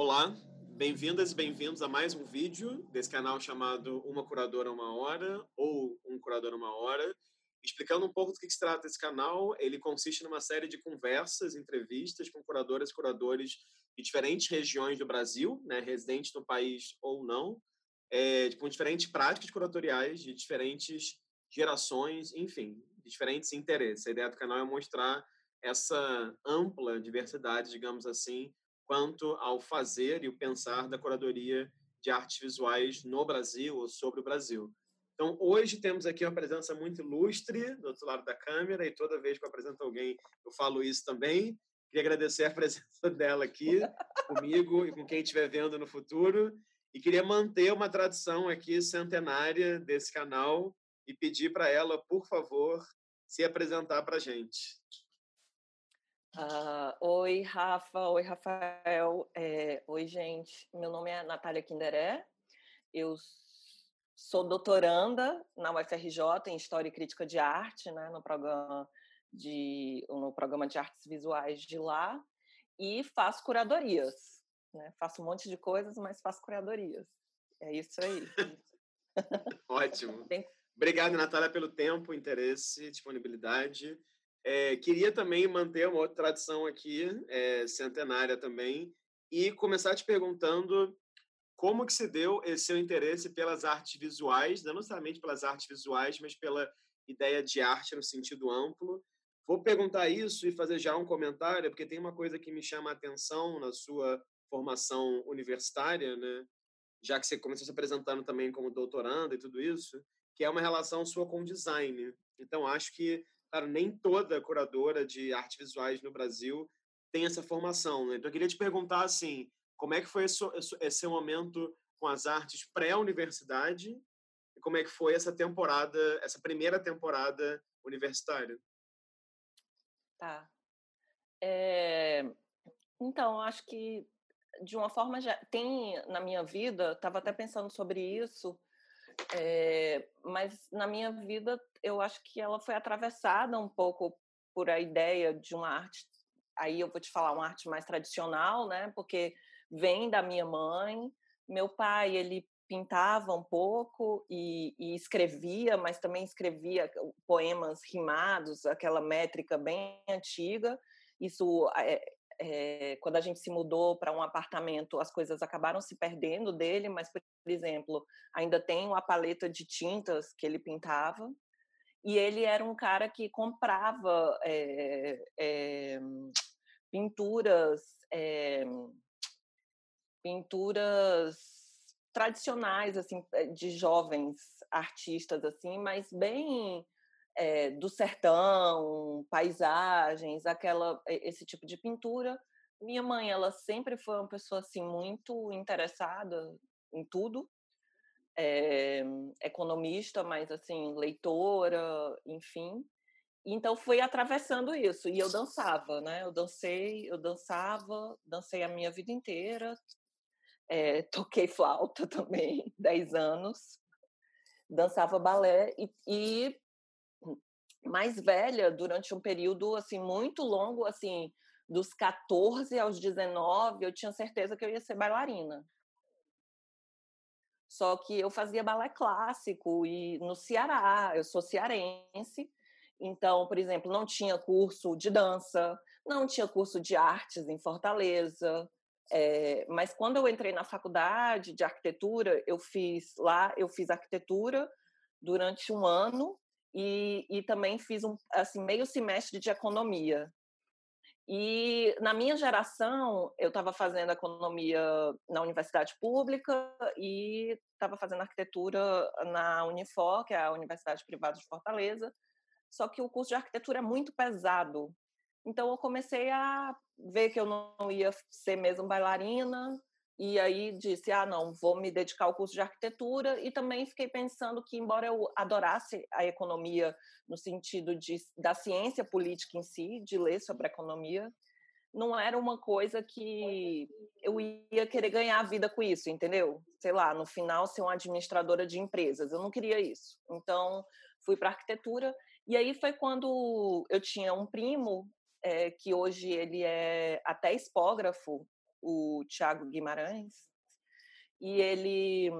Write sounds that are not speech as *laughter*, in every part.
Olá, bem-vindas e bem-vindos a mais um vídeo desse canal chamado Uma Curadora Uma Hora ou Um Curador Uma Hora. Explicando um pouco do que se trata esse canal, ele consiste numa série de conversas, entrevistas com curadoras e curadores de diferentes regiões do Brasil, né, residentes no país ou não, é, com diferentes práticas curatoriais de diferentes gerações, enfim, diferentes interesses. A ideia do canal é mostrar essa ampla diversidade, digamos assim, quanto ao fazer e o pensar da curadoria de artes visuais no Brasil ou sobre o Brasil. Então, hoje temos aqui uma presença muito ilustre do outro lado da câmera e toda vez que eu apresento alguém, eu falo isso também. Queria agradecer a presença *laughs* dela aqui comigo e com quem estiver vendo no futuro. E queria manter uma tradição aqui centenária desse canal e pedir para ela, por favor, se apresentar para a gente. Uh, oi, Rafa. Oi, Rafael. É, oi, gente. Meu nome é Natália Kinderé. Eu sou doutoranda na UFRJ em História e Crítica de Arte, né, no programa de no programa de artes visuais de lá e faço curadorias, né? Faço um monte de coisas, mas faço curadorias. É isso aí. *laughs* Ótimo. Bem... Obrigado, Natália, pelo tempo, interesse, disponibilidade. É, queria também manter uma outra tradição aqui, é, centenária também, e começar te perguntando como que se deu esse seu interesse pelas artes visuais, não necessariamente pelas artes visuais, mas pela ideia de arte no sentido amplo. Vou perguntar isso e fazer já um comentário, porque tem uma coisa que me chama a atenção na sua formação universitária, né? já que você começou se apresentando também como doutoranda e tudo isso, que é uma relação sua com design. Então, acho que Claro, nem toda curadora de artes visuais no Brasil tem essa formação. Né? Então, eu queria te perguntar assim, como é que foi esse, esse momento com as artes pré-universidade e como é que foi essa temporada, essa primeira temporada universitária? Tá. É... Então, acho que de uma forma já tem na minha vida, estava até pensando sobre isso, é, mas na minha vida, eu acho que ela foi atravessada um pouco por a ideia de uma arte. Aí eu vou te falar uma arte mais tradicional, né? Porque vem da minha mãe. Meu pai, ele pintava um pouco e, e, escrevia, mas também escrevia poemas rimados, aquela métrica bem antiga. Isso é, é, quando a gente se mudou para um apartamento, as coisas acabaram se perdendo dele, mas, por exemplo, ainda tem uma paleta de tintas que ele pintava. E ele era um cara que comprava é, é, pinturas, pinturas tradicionais, assim, de jovens artistas, assim, mas bem é, do sertão, paisagens, aquela esse tipo de pintura. Minha mãe, ela sempre foi uma pessoa assim muito interessada em tudo, é, economista, mas assim leitora, enfim. Então fui atravessando isso e eu dançava, né? Eu dancei, eu dançava, dancei a minha vida inteira. É, toquei *laughs* flauta também, 10 anos. Dançava balé e, e mais velha durante um período assim muito longo, assim, dos 14 aos 19, eu tinha certeza que eu ia ser bailarina. Só que eu fazia balé clássico e no Ceará, eu sou cearense, então, por exemplo, não tinha curso de dança, não tinha curso de artes em Fortaleza. É, mas quando eu entrei na faculdade de arquitetura, eu fiz lá, eu fiz arquitetura durante um ano e, e também fiz um assim meio semestre de economia. E na minha geração, eu estava fazendo economia na universidade pública e estava fazendo arquitetura na Unifor, que é a Universidade Privada de Fortaleza. Só que o curso de arquitetura é muito pesado. Então eu comecei a ver que eu não ia ser mesmo bailarina, e aí disse: ah, não, vou me dedicar ao curso de arquitetura. E também fiquei pensando que, embora eu adorasse a economia no sentido de, da ciência política em si, de ler sobre economia, não era uma coisa que eu ia querer ganhar a vida com isso, entendeu? Sei lá, no final ser uma administradora de empresas. Eu não queria isso. Então, fui para arquitetura. E aí foi quando eu tinha um primo, é, que hoje ele é até expógrafo, o Tiago Guimarães, e ele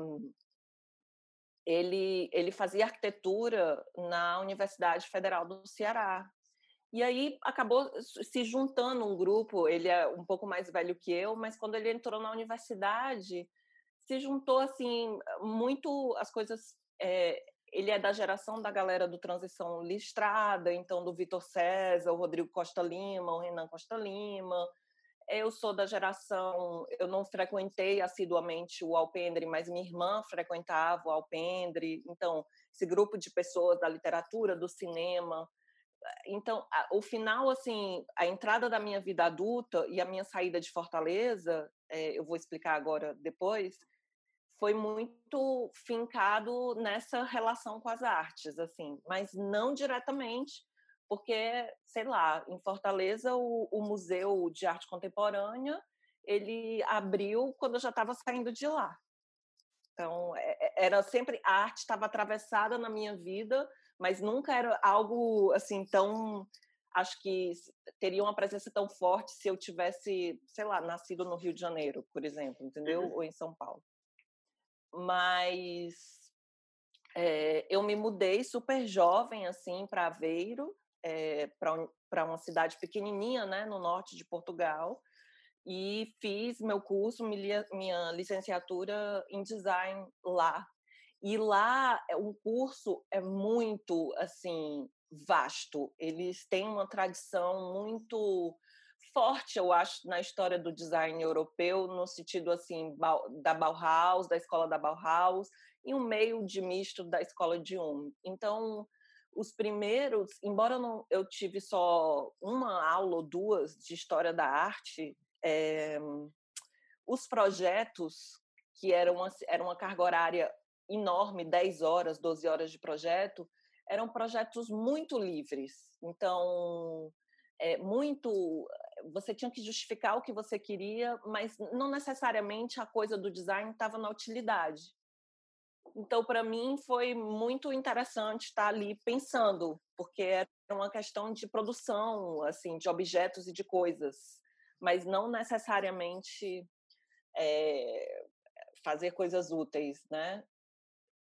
ele, ele fazia arquitetura na Universidade Federal do Ceará. E aí acabou se juntando um grupo, ele é um pouco mais velho que eu, mas quando ele entrou na universidade, se juntou assim, muito as coisas. É, ele é da geração da galera do Transição Listrada, então do Vitor César, o Rodrigo Costa Lima, o Renan Costa Lima, eu sou da geração, eu não frequentei assiduamente o Alpendre, mas minha irmã frequentava o Alpendre. Então, esse grupo de pessoas da literatura, do cinema. Então, o final, assim, a entrada da minha vida adulta e a minha saída de Fortaleza, é, eu vou explicar agora depois, foi muito fincado nessa relação com as artes, assim, mas não diretamente, porque, sei lá, em Fortaleza o, o Museu de Arte Contemporânea ele abriu quando eu já estava saindo de lá. Então, é, é, era sempre a arte estava atravessada na minha vida, mas nunca era algo assim tão acho que teria uma presença tão forte se eu tivesse, sei lá, nascido no Rio de Janeiro, por exemplo, entendeu? Uhum. Ou em São Paulo. Mas é, eu me mudei super jovem assim para Aveiro é, eh, para uma cidade pequenininha, né, no norte de Portugal, e fiz meu curso, minha licenciatura em design lá. E lá eh, o curso é muito assim vasto. Eles têm uma tradição muito forte, eu acho, na história do design europeu, no sentido assim da Bauhaus, da escola da Bauhaus, e um meio de misto da escola de Um. Então, os primeiros, embora eu, não, eu tive só uma aula ou duas de história da arte, é, os projetos, que eram uma, era uma carga horária enorme, 10 horas, 12 horas de projeto, eram projetos muito livres. Então, é, muito você tinha que justificar o que você queria, mas não necessariamente a coisa do design estava na utilidade. Então, para mim, foi muito interessante estar ali pensando, porque era uma questão de produção, assim, de objetos e de coisas, mas não necessariamente é, fazer coisas úteis, né?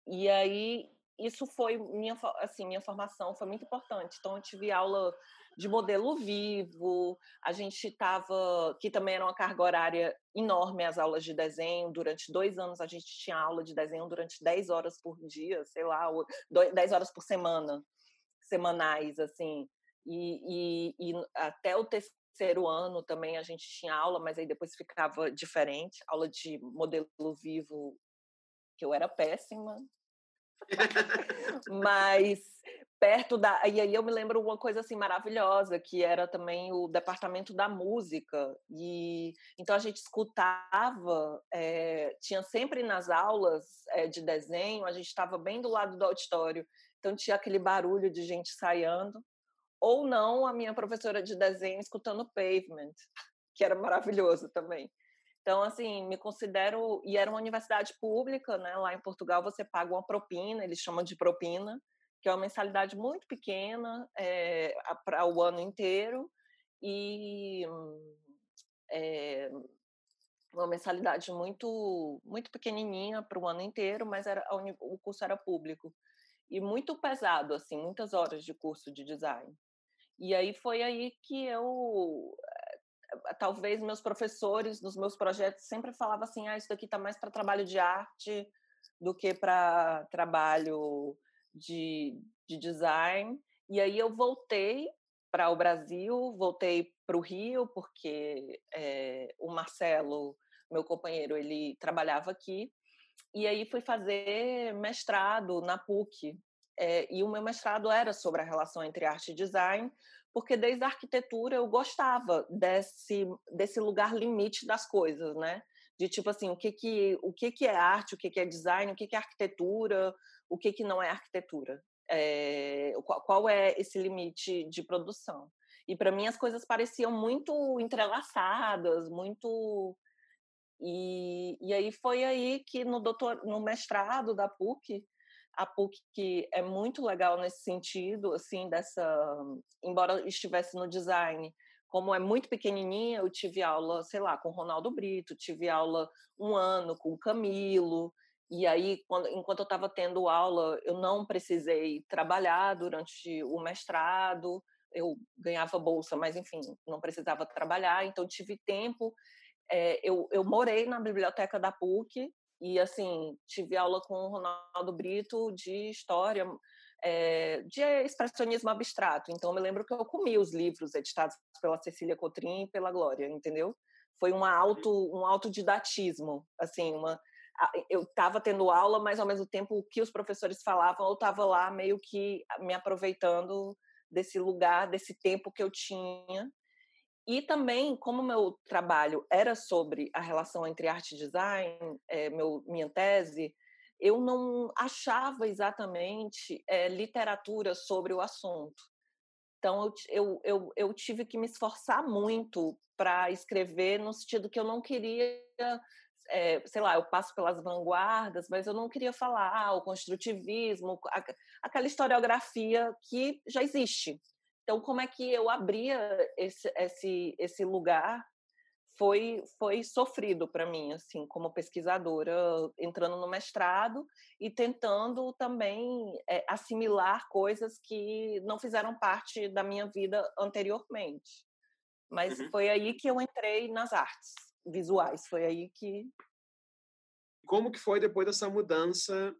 E aí isso foi minha assim minha formação foi muito importante. Então eu tive aula de modelo vivo, a gente estava, que também era uma carga horária enorme as aulas de desenho, durante dois anos a gente tinha aula de desenho durante 10 horas por dia, sei lá, 10 horas por semana, semanais, assim, e, e, e até o terceiro ano também a gente tinha aula, mas aí depois ficava diferente, aula de modelo vivo, que eu era péssima, *laughs* mas perto da. E aí eu me lembro uma coisa assim maravilhosa, que era também o departamento da música. E então a gente escutava, é, tinha sempre nas aulas é, de desenho, a gente estava bem do lado do auditório, então tinha aquele barulho de gente saindo. Ou não, a minha professora de desenho escutando Pavement, *laughs* que era maravilhoso também. Então, assim, me considero. E era uma universidade pública, né? Lá em Portugal você paga uma propina, eles chamam de propina, que é uma mensalidade muito pequena é, eh, para o ano inteiro e é, uma mensalidade muito muito pequenininha para o ano inteiro, mas era o curso era público e muito pesado assim, muitas horas de curso de design. E aí foi aí que eu eh, talvez meus professores nos meus projetos sempre falavam assim, ah, isso daqui está mais para trabalho de arte do que para trabalho de, de design. E aí eu voltei para o Brasil, voltei para o Rio, porque é, o Marcelo, meu companheiro, ele trabalhava aqui. E aí fui fazer mestrado na PUC. É, e o meu mestrado era sobre a relação entre arte e design, porque desde a arquitetura eu gostava desse, desse lugar limite das coisas, né? De tipo assim, o que que, o que, que é arte, o que, que é design, o que, que é arquitetura, o que, que não é arquitetura. É, qual, qual é esse limite de produção? E para mim as coisas pareciam muito entrelaçadas, muito e, e aí foi aí que no doutor, no mestrado da PUC, a PUC que é muito legal nesse sentido, assim, dessa, embora estivesse no design, como é muito pequenininha, eu tive aula, sei lá, com Ronaldo Brito, tive aula um ano com Camilo, e aí, quando, enquanto eu estava tendo aula, eu não precisei trabalhar durante o mestrado, eu ganhava bolsa, mas enfim, não precisava trabalhar, então tive tempo. É, eu, eu morei na biblioteca da PUC e, assim, tive aula com o Ronaldo Brito de história, é, de expressionismo abstrato. Então, eu me lembro que eu comi os livros editados pela Cecília Cotrim e pela Glória, entendeu? Foi uma auto, um autodidatismo, assim, uma eu estava tendo aula, mas ao mesmo tempo o que os professores falavam, eu estava lá meio que me aproveitando desse lugar, desse tempo que eu tinha. E também, como meu trabalho era sobre a relação entre arte e design, é, meu, minha tese, eu não achava exatamente é, literatura sobre o assunto. Então, eu, eu, eu, eu tive que me esforçar muito para escrever, no sentido que eu não queria é, sei lá, eu passo pelas vanguardas, mas eu não queria falar ah, o construtivismo, a, aquela historiografia que já existe. Então, como é que eu abria esse, esse, esse lugar foi, foi sofrido para mim, assim, como pesquisadora, entrando no mestrado e tentando também é, assimilar coisas que não fizeram parte da minha vida anteriormente. Mas uhum. foi aí que eu entrei nas artes visuais. Foi aí que. Como que foi depois dessa mudança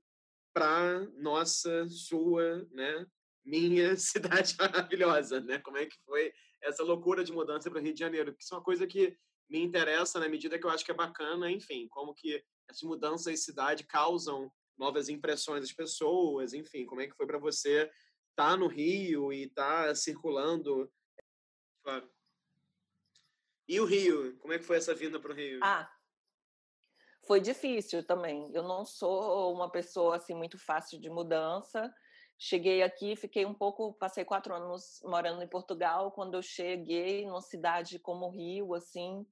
para nossa, sua, né, minha *laughs* cidade maravilhosa, né? Como é que foi essa loucura de mudança para Rio de Janeiro? Que isso é uma coisa que me interessa na medida que eu acho que é bacana, enfim, como que essas mudanças de cidade causam novas impressões das pessoas, enfim, como é que foi para você estar tá no Rio e estar tá circulando? Claro. E o Rio? Como é que foi essa vinda para o Rio? Ah, foi difícil também. Eu não sou uma pessoa assim muito fácil de mudança. Cheguei aqui, fiquei um pouco, passei quatro anos morando em Portugal. Quando eu cheguei numa cidade como o Rio, assim,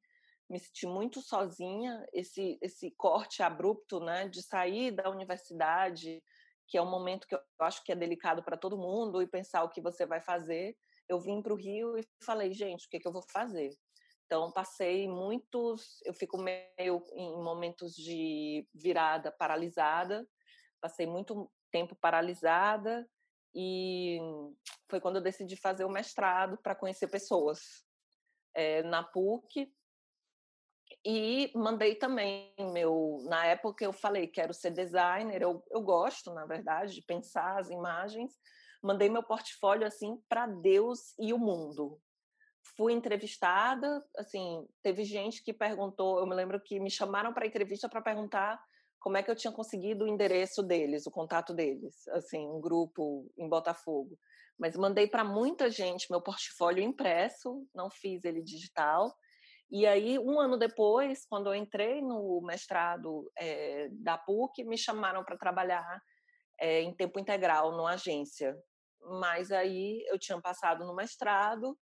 me senti muito sozinha. Esse esse corte abrupto, né, de sair da universidade, que é um momento que eu acho que é delicado para todo mundo e pensar o que você vai fazer. Eu vim para o Rio e falei, gente, o que, que eu vou fazer? Então, passei muitos. Eu fico meio em momentos de virada paralisada, passei muito tempo paralisada, e foi quando eu decidi fazer o mestrado para conhecer pessoas é, na PUC. E mandei também meu. Na época eu falei, quero ser designer, eu, eu gosto, na verdade, de pensar as imagens. Mandei meu portfólio assim para Deus e o mundo fui entrevistada, assim, teve gente que perguntou, eu me lembro que me chamaram para entrevista para perguntar como é que eu tinha conseguido o endereço deles, o contato deles, assim, um grupo em Botafogo. Mas mandei para muita gente meu portfólio impresso, não fiz ele digital. E aí, um ano depois, quando eu entrei no mestrado é, da PUC, me chamaram para trabalhar é, em tempo integral numa agência. Mas aí eu tinha passado no mestrado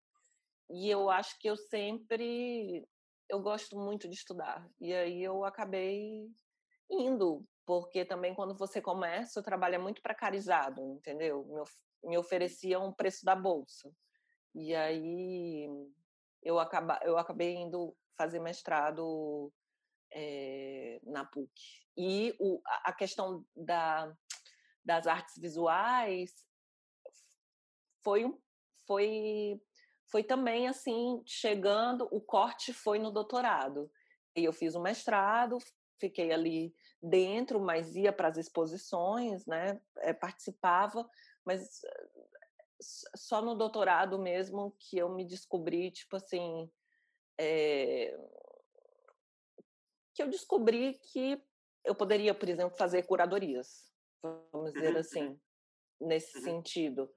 e eu acho que eu sempre eu gosto muito de estudar. E aí eu acabei indo, porque também quando você começa, o trabalho é muito precarizado, entendeu? Me, me oferecia um preço da bolsa. E aí eu, acaba, eu acabei indo fazer mestrado é, na PUC. E o, a questão da, das artes visuais foi, foi foi também assim, chegando, o corte foi no doutorado. E eu fiz o mestrado, fiquei ali dentro, mas ia para as exposições, né? É, participava, mas só no doutorado mesmo que eu me descobri, tipo assim, é, que eu descobri que eu poderia, por exemplo, fazer curadorias, vamos dizer uhum. assim, nesse uhum. sentido.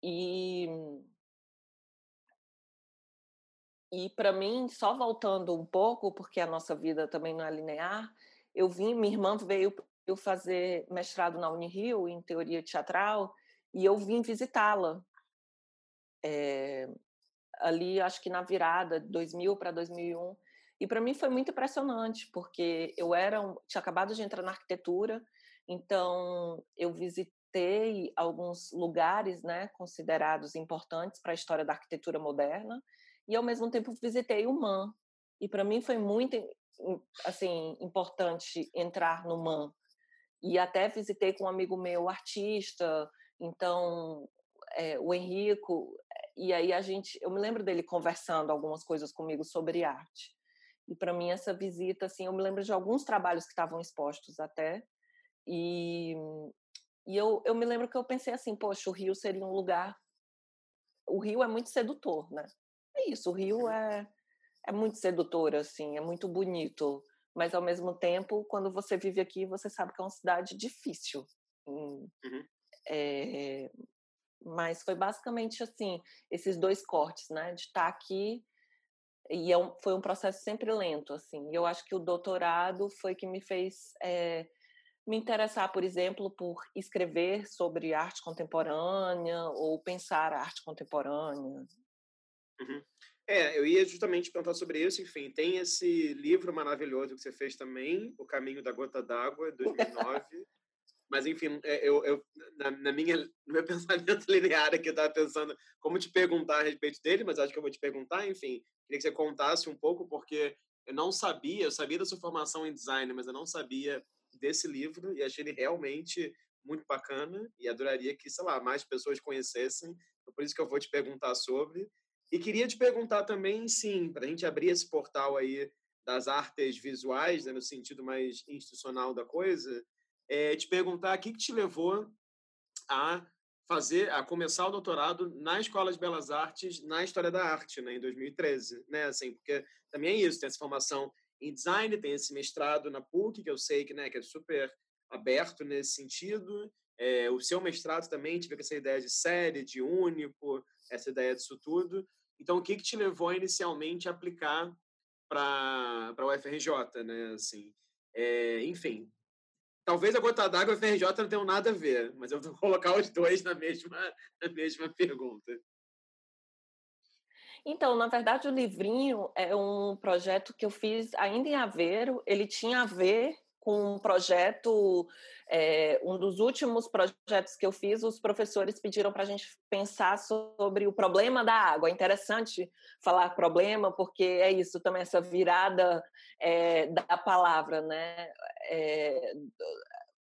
E e para mim, só voltando um pouco, porque a nossa vida também não é linear, eu vim, minha irmã veio eu fazer mestrado na Unirio em teoria teatral e eu vim visitá-la. É, ali, acho que na virada de 2000 para 2001. E para mim foi muito impressionante, porque eu era tinha acabado de entrar na arquitetura, então eu visitei alguns lugares, né, considerados importantes para a história da arquitetura moderna e ao mesmo tempo visitei o MAN. E para mim foi muito assim importante entrar no MAN. E até visitei com um amigo meu, artista, então é, o Henrico, e aí a gente, eu me lembro dele conversando algumas coisas comigo sobre arte. E para mim essa visita, assim, eu me lembro de alguns trabalhos que estavam expostos até. E, e eu, eu me lembro que eu pensei assim, poxa, o Rio seria um lugar. O Rio é muito sedutor, né? É isso, o Rio é, é muito sedutor, assim, é muito bonito. Mas ao mesmo tempo, quando você vive aqui, você sabe que é uma cidade difícil. Uhum. É, mas foi basicamente assim, esses dois cortes, né? De estar tá aqui e é um, foi um processo sempre lento, assim. E eu acho que o doutorado foi que me fez é, me interessar, por exemplo, por escrever sobre arte contemporânea ou pensar a arte contemporânea. Uhum. É, eu ia justamente perguntar sobre isso. Enfim, tem esse livro maravilhoso que você fez também, O Caminho da Gota d'Água, 2009. Mas, enfim, é, eu, eu na, na, minha, *laughs* no meu pensamento linear aqui, eu estava pensando como te perguntar a respeito dele, mas acho que eu vou te perguntar, enfim. Queria que você contasse um pouco, porque eu não sabia, eu sabia da sua formação em design, mas eu não sabia desse livro e achei ele realmente muito bacana e adoraria que, sei lá, mais pessoas conhecessem. Então, por isso que eu vou te perguntar sobre. E queria te perguntar também, sim, para a gente abrir esse portal aí das artes visuais, né, no sentido mais institucional da coisa, é, te perguntar o que, que te levou a fazer, a começar o doutorado na Escola de Belas Artes na História da Arte, né, em 2013, né, assim, porque também é isso, tem essa formação em design, tem esse mestrado na PUC, que eu sei que, né, que é super aberto nesse sentido, é, o seu mestrado também tive essa ideia de série, de único, essa ideia disso tudo. Então, o que, que te levou inicialmente a aplicar para a UFRJ, né? Assim, é, enfim, Talvez a gota d'água e a FRJ não tenham nada a ver, mas eu vou *laughs* colocar os dois na mesma, na mesma pergunta. Então, na verdade, o livrinho é um projeto que eu fiz ainda em Aveiro. Ele tinha a ver com um projeto, é, um dos últimos projetos que eu fiz, os professores pediram para a gente pensar sobre o problema da água. É interessante falar problema, porque é isso também, essa virada é, da palavra, né? É,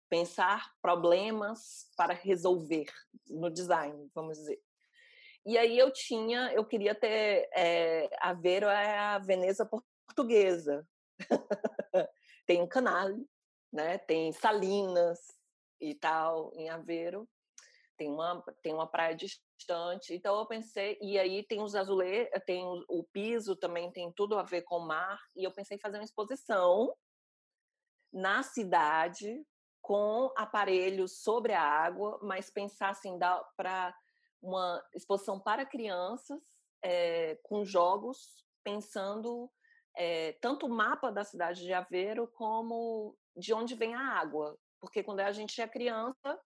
pensar problemas para resolver no design, vamos dizer. E aí eu tinha, eu queria ter, a Vero é a Veneza portuguesa. *laughs* tem um canal, né? Tem Salinas e tal em Aveiro. Tem uma tem uma praia distante. Então eu pensei e aí tem os azulejos, tem o, o piso também tem tudo a ver com o mar e eu pensei em fazer uma exposição na cidade com aparelhos sobre a água, mas pensar assim para uma exposição para crianças é, com jogos, pensando é, tanto o mapa da cidade de Aveiro como de onde vem a água. Porque quando a gente é criança,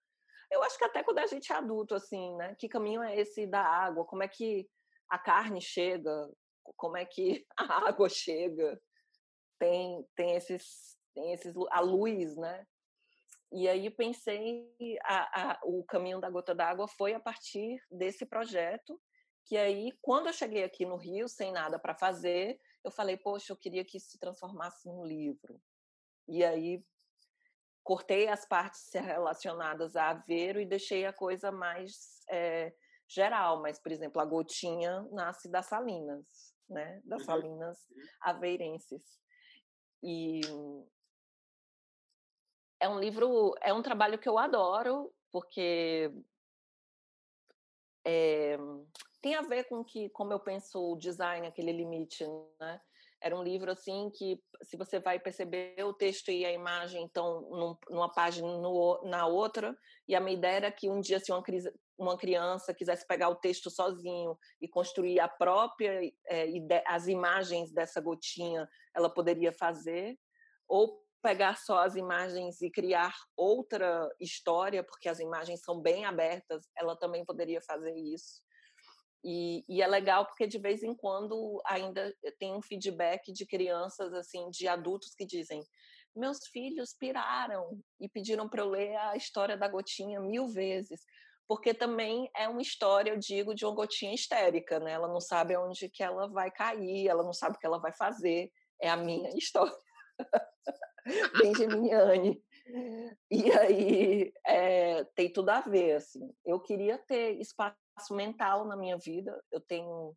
eu acho que até quando a gente é adulto, assim, né? Que caminho é esse da água? Como é que a carne chega? Como é que *laughs* a água chega? Tem, tem esses, tem esses, a luz, né? E aí pensei, a, a, o caminho da gota d'água foi a partir desse projeto, que aí, quando eu cheguei aqui no Rio, sem nada para fazer, eu falei, poxa, eu queria que isso se transformasse num livro. E aí cortei as partes relacionadas a Aveiro e deixei a coisa mais é, geral. Mas, por exemplo, a Gotinha nasce das Salinas, né? Das uhum. Salinas uhum. aveirenses. E é um livro, é um trabalho que eu adoro, porque é, tem a ver com que como eu penso o design, aquele limite, né? Era um livro assim que, se você vai perceber, o texto e a imagem estão num, numa página no, na outra, e a minha ideia era que um dia, se uma, uma criança quisesse pegar o texto sozinho e construir a própria, é, as imagens dessa gotinha, ela poderia fazer, ou pegar só as imagens e criar outra história, porque as imagens são bem abertas, ela também poderia fazer isso. E, e, é legal porque de vez em quando ainda tem um feedback de crianças, assim, de adultos que dizem: meus filhos piraram e pediram para eu ler a história da gotinha mil vezes, porque também é uma história, eu digo, de uma gotinha histérica, né? Ela não sabe onde que ela vai cair, ela não sabe o que ela vai fazer. É a minha *laughs* história. Bem geminiane. E aí é, tem tudo a ver, assim. Eu queria ter espaço mental na minha vida. Eu tenho,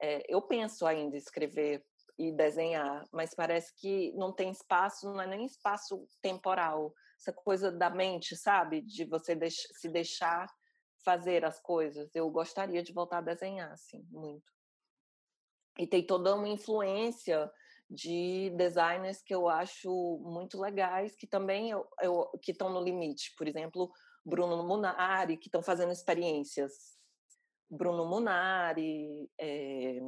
é, eu penso ainda escrever e desenhar, mas parece que não tem espaço, não é nem espaço temporal. Essa coisa da mente, sabe? De você deix se deixar fazer as coisas. Eu gostaria de voltar a desenhar, assim, muito. E tem toda uma influência de designers que eu acho muito legais, que também eu, eu que estão no limite. Por exemplo, Bruno Munari, que estão fazendo experiências. Bruno Munari, é,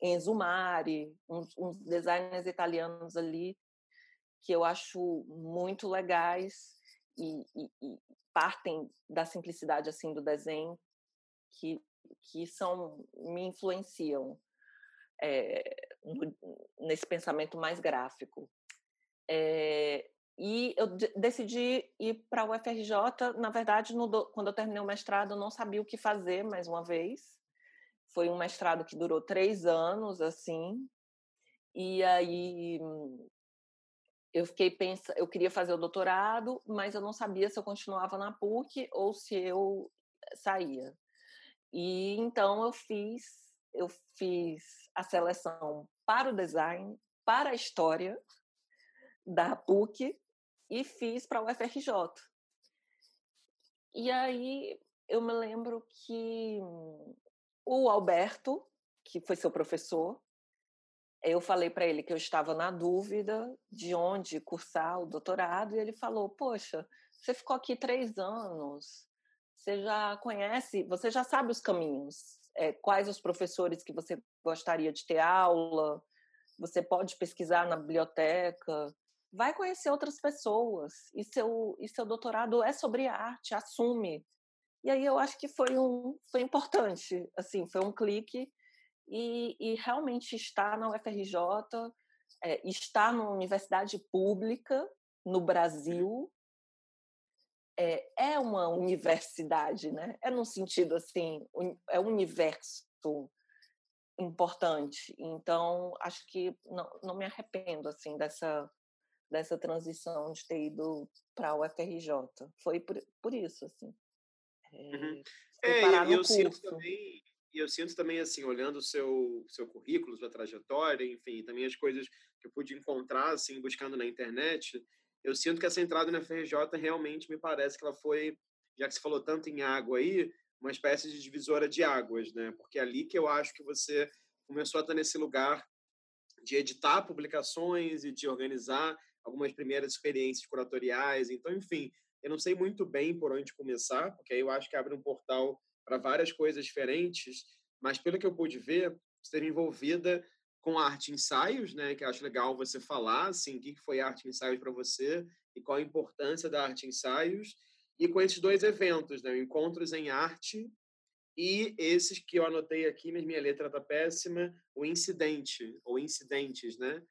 Enzo Mari, uns, uns designers italianos ali que eu acho muito legais e, e, e, partem da simplicidade assim do desenho que que são me influenciam é, no, nesse pensamento mais gráfico. É, e eu decidi ir para o UFRJ na verdade no, quando eu terminei o mestrado eu não sabia o que fazer mais uma vez foi um mestrado que durou três anos, assim, e aí eu fiquei pensando, eu queria fazer o doutorado, mas eu não sabia se eu continuava na PUC ou se eu saía. E então eu fiz, eu fiz a seleção para o design, para a história da PUC e fiz para o UFRJ. E aí eu me lembro que o Alberto, que foi seu professor, eu falei para ele que eu estava na dúvida de onde cursar o doutorado e ele falou: Poxa, você ficou aqui três anos, você já conhece, você já sabe os caminhos, é, quais os professores que você gostaria de ter aula, você pode pesquisar na biblioteca, vai conhecer outras pessoas e seu, e seu doutorado é sobre arte, assume. E aí eu acho que foi um foi importante, assim, foi um clique e, e realmente estar na UFRJ, é, estar numa universidade pública no Brasil é, é uma universidade, né? É num sentido assim, é um universo importante. Então, acho que não, não me arrependo assim dessa dessa transição de ter ido para a UFRJ. Foi por, por isso, assim. Uhum. É, e eu, sinto também, eu sinto também, assim, olhando o seu, seu currículo, sua trajetória, enfim, também as coisas que eu pude encontrar, assim, buscando na internet, eu sinto que essa entrada na FRJ realmente me parece que ela foi, já que você falou tanto em água aí, uma espécie de divisora de águas, né? Porque é ali que eu acho que você começou a estar nesse lugar de editar publicações e de organizar algumas primeiras experiências curatoriais. Então, enfim, eu não sei muito bem por onde começar, porque aí eu acho que abre um portal para várias coisas diferentes, mas pelo que eu pude ver, você esteve envolvida com arte ensaios, né, que eu acho legal você falar, assim, o que foi arte ensaios para você e qual a importância da arte ensaios, e com esses dois eventos, né, Encontros em Arte e esses que eu anotei aqui, mas minha letra tá péssima, o incidente, ou incidentes, né,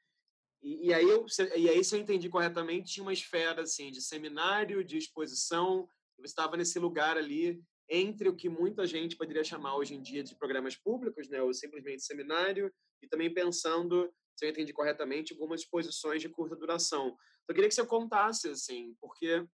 e, e, aí eu, e aí, se eu entendi corretamente, tinha uma esfera assim de seminário, de exposição. Você estava nesse lugar ali entre o que muita gente poderia chamar hoje em dia de programas públicos, né, ou simplesmente seminário, e também pensando, se eu entendi corretamente, algumas exposições de curta duração. Então, eu queria que você contasse, assim, porque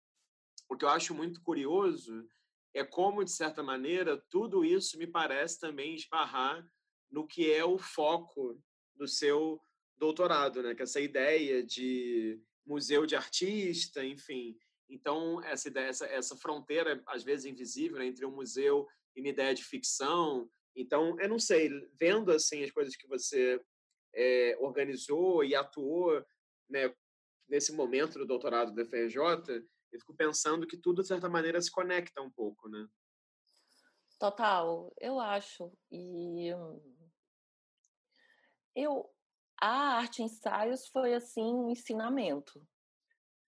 o que eu acho muito curioso é como, de certa maneira, tudo isso me parece também esbarrar no que é o foco do seu doutorado, né? Que essa ideia de museu de artista, enfim. Então, essa ideia, essa, essa fronteira, às vezes invisível, né, entre um museu e uma ideia de ficção. Então, eu não sei, vendo assim as coisas que você é, organizou e atuou né, nesse momento do doutorado da FRJ, eu fico pensando que tudo, de certa maneira, se conecta um pouco, né? Total, eu acho. E eu, a arte ensaios foi assim um ensinamento.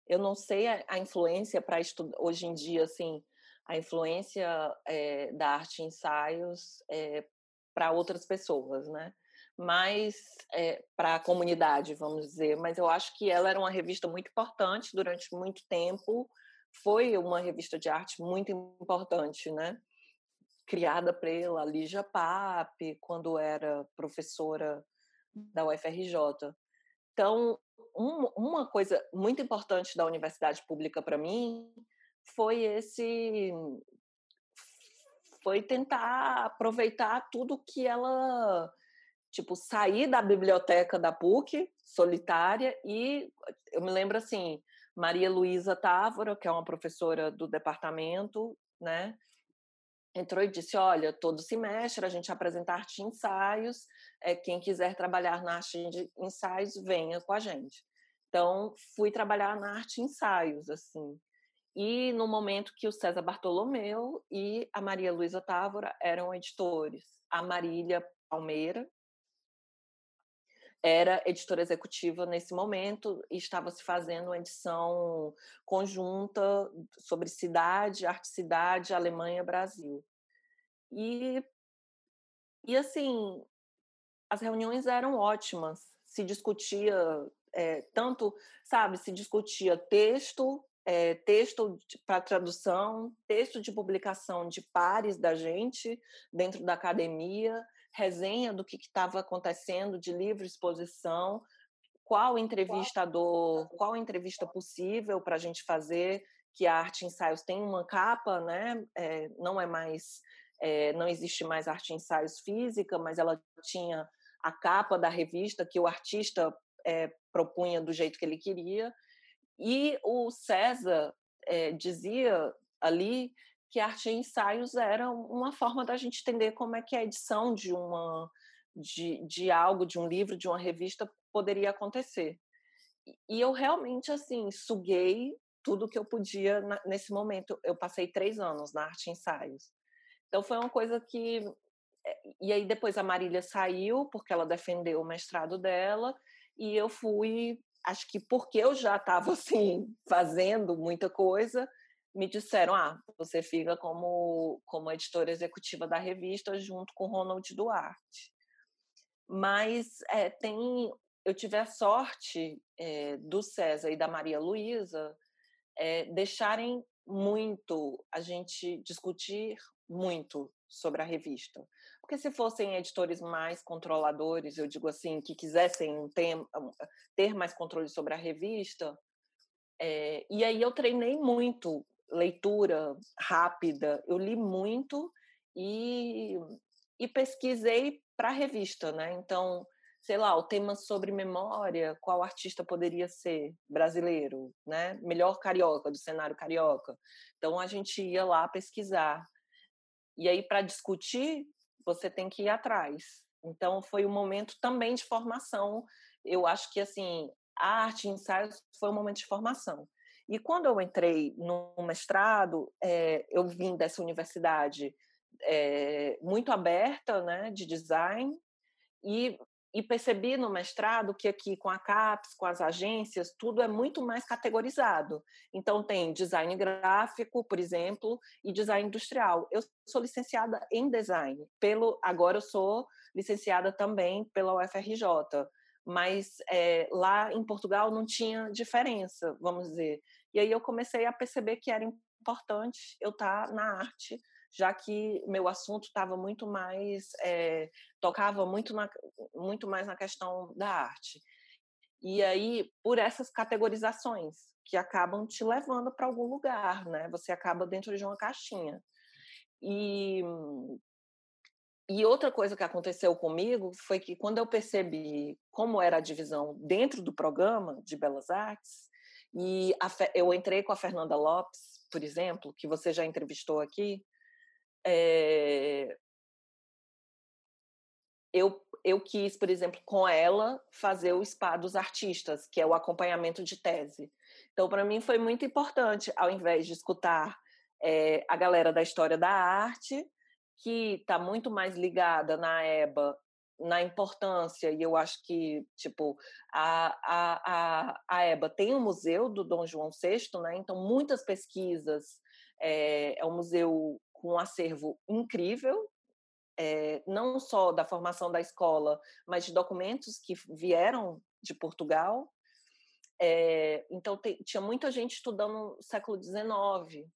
Eu não sei a, a influência para estudar hoje em dia assim a influência é, da arte ensaios é, para outras pessoas, né? Mas é, para a comunidade, vamos dizer. Mas eu acho que ela era uma revista muito importante durante muito tempo foi uma revista de arte muito importante, né? Criada pela Lígia Pape, quando era professora da UFRJ. Então, um, uma coisa muito importante da universidade pública para mim foi esse foi tentar aproveitar tudo que ela tipo sair da biblioteca da PUC solitária e eu me lembro assim Maria Luísa Távora que é uma professora do departamento né entrou e disse olha todo semestre a gente apresenta arte e ensaios é, quem quiser trabalhar na arte de ensaios venha com a gente então fui trabalhar na arte e ensaios assim e no momento que o César Bartolomeu e a Maria Luísa Távora eram editores. A Marília Palmeira era editora executiva nesse momento e estava se fazendo uma edição conjunta sobre cidade, arte cidade, Alemanha, Brasil. E, e assim, as reuniões eram ótimas. Se discutia é, tanto, sabe, se discutia texto, é, texto para tradução, texto de publicação de pares da gente dentro da academia, resenha do que estava acontecendo de livre exposição, qual entrevistador, qual entrevista possível para a gente fazer, que a arte ensaios tem uma capa, né? É, não é mais, é, não existe mais arte ensaios física, mas ela tinha a capa da revista que o artista é, propunha do jeito que ele queria e o César dizia ali que arte e ensaios era uma forma da gente entender como é que a edição de uma de, de algo, de um livro, de uma revista poderia acontecer. E eu realmente assim suguei tudo que eu podia nesse momento. Eu passei três anos na arte e ensaios. Então foi uma coisa que eh, e aí depois a Marília saiu porque ela defendeu o mestrado dela e eu fui acho que porque eu já estava *laughs* assim fazendo muita coisa, me disseram: "Ah, você fica como como editora executiva da revista junto com Ronald Duarte". Mas é, tem eu tive a sorte é, do César e da Maria Luísa é, deixarem muito a gente discutir muito sobre a revista. Porque se fossem editores mais controladores, eu digo assim, que quisessem ter mais controle sobre a revista, é, e aí eu treinei muito leitura rápida, eu li muito e, e pesquisei para a revista, né? Então, sei lá, o tema sobre memória, qual artista poderia ser brasileiro, né? Melhor carioca, do cenário carioca. Então a gente ia lá pesquisar. E aí, para discutir, você tem que ir atrás. Então, foi um momento também de formação. Eu acho que, assim, a arte em ensaios foi um momento de formação. E quando eu entrei no mestrado, é, eu vim dessa universidade é, muito aberta, né, de design, e e percebi no mestrado que aqui com a CAPES, com as agências, tudo é muito mais categorizado. Então tem design gráfico, por exemplo, e design industrial. Eu sou licenciada em design, pelo agora eu sou licenciada também pela UFRJ, mas é, lá em Portugal não tinha diferença, vamos dizer. E aí eu comecei a perceber que era importante eu estar na arte já que meu assunto estava muito mais é, tocava muito na, muito mais na questão da arte. E aí por essas categorizações que acabam te levando para algum lugar né você acaba dentro de uma caixinha. E e outra coisa que aconteceu comigo foi que quando eu percebi como era a divisão dentro do programa de belas artes e a, eu entrei com a Fernanda Lopes por exemplo que você já entrevistou aqui é, eu, eu quis, por exemplo, com ela, fazer o SPA dos artistas, que é o acompanhamento de tese. Então, para mim, foi muito importante, ao invés de escutar é, a galera da história da arte, que está muito mais ligada na EBA, na importância, e eu acho que, tipo, a, a, a, a EBA tem um museu do Dom João VI, né? então muitas pesquisas, é, é um museu com um acervo incrível, é, não só da formação da escola, mas de documentos que vieram de Portugal. É, então, te, tinha muita gente estudando século XIX,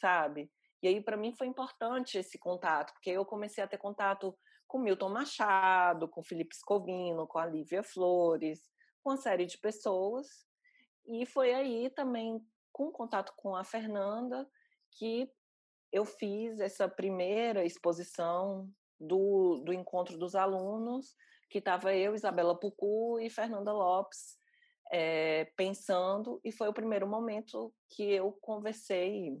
sabe? E aí, para mim, foi importante esse contato, porque eu comecei a ter contato com Milton Machado, com Felipe Scovino, com a Lívia Flores, com uma série de pessoas. E foi aí também, com contato com a Fernanda, que eu fiz essa primeira exposição do, do encontro dos alunos, que estava eu, Isabela Pucu e Fernanda Lopes é, pensando, e foi o primeiro momento que eu conversei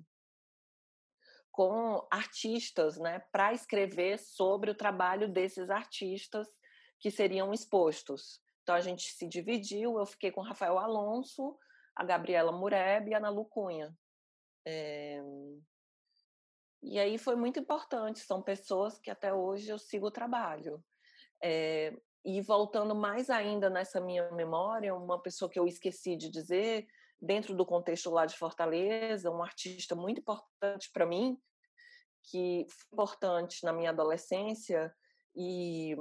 com artistas, né, para escrever sobre o trabalho desses artistas que seriam expostos. Então a gente se dividiu, eu fiquei com Rafael Alonso, a Gabriela Mureb e a Ana Lucunha. É... E aí foi muito importante, são pessoas que até hoje eu sigo o trabalho. É... E voltando mais ainda nessa minha memória, uma pessoa que eu esqueci de dizer, dentro do contexto lá de Fortaleza, um artista muito importante para mim, que foi importante na minha adolescência e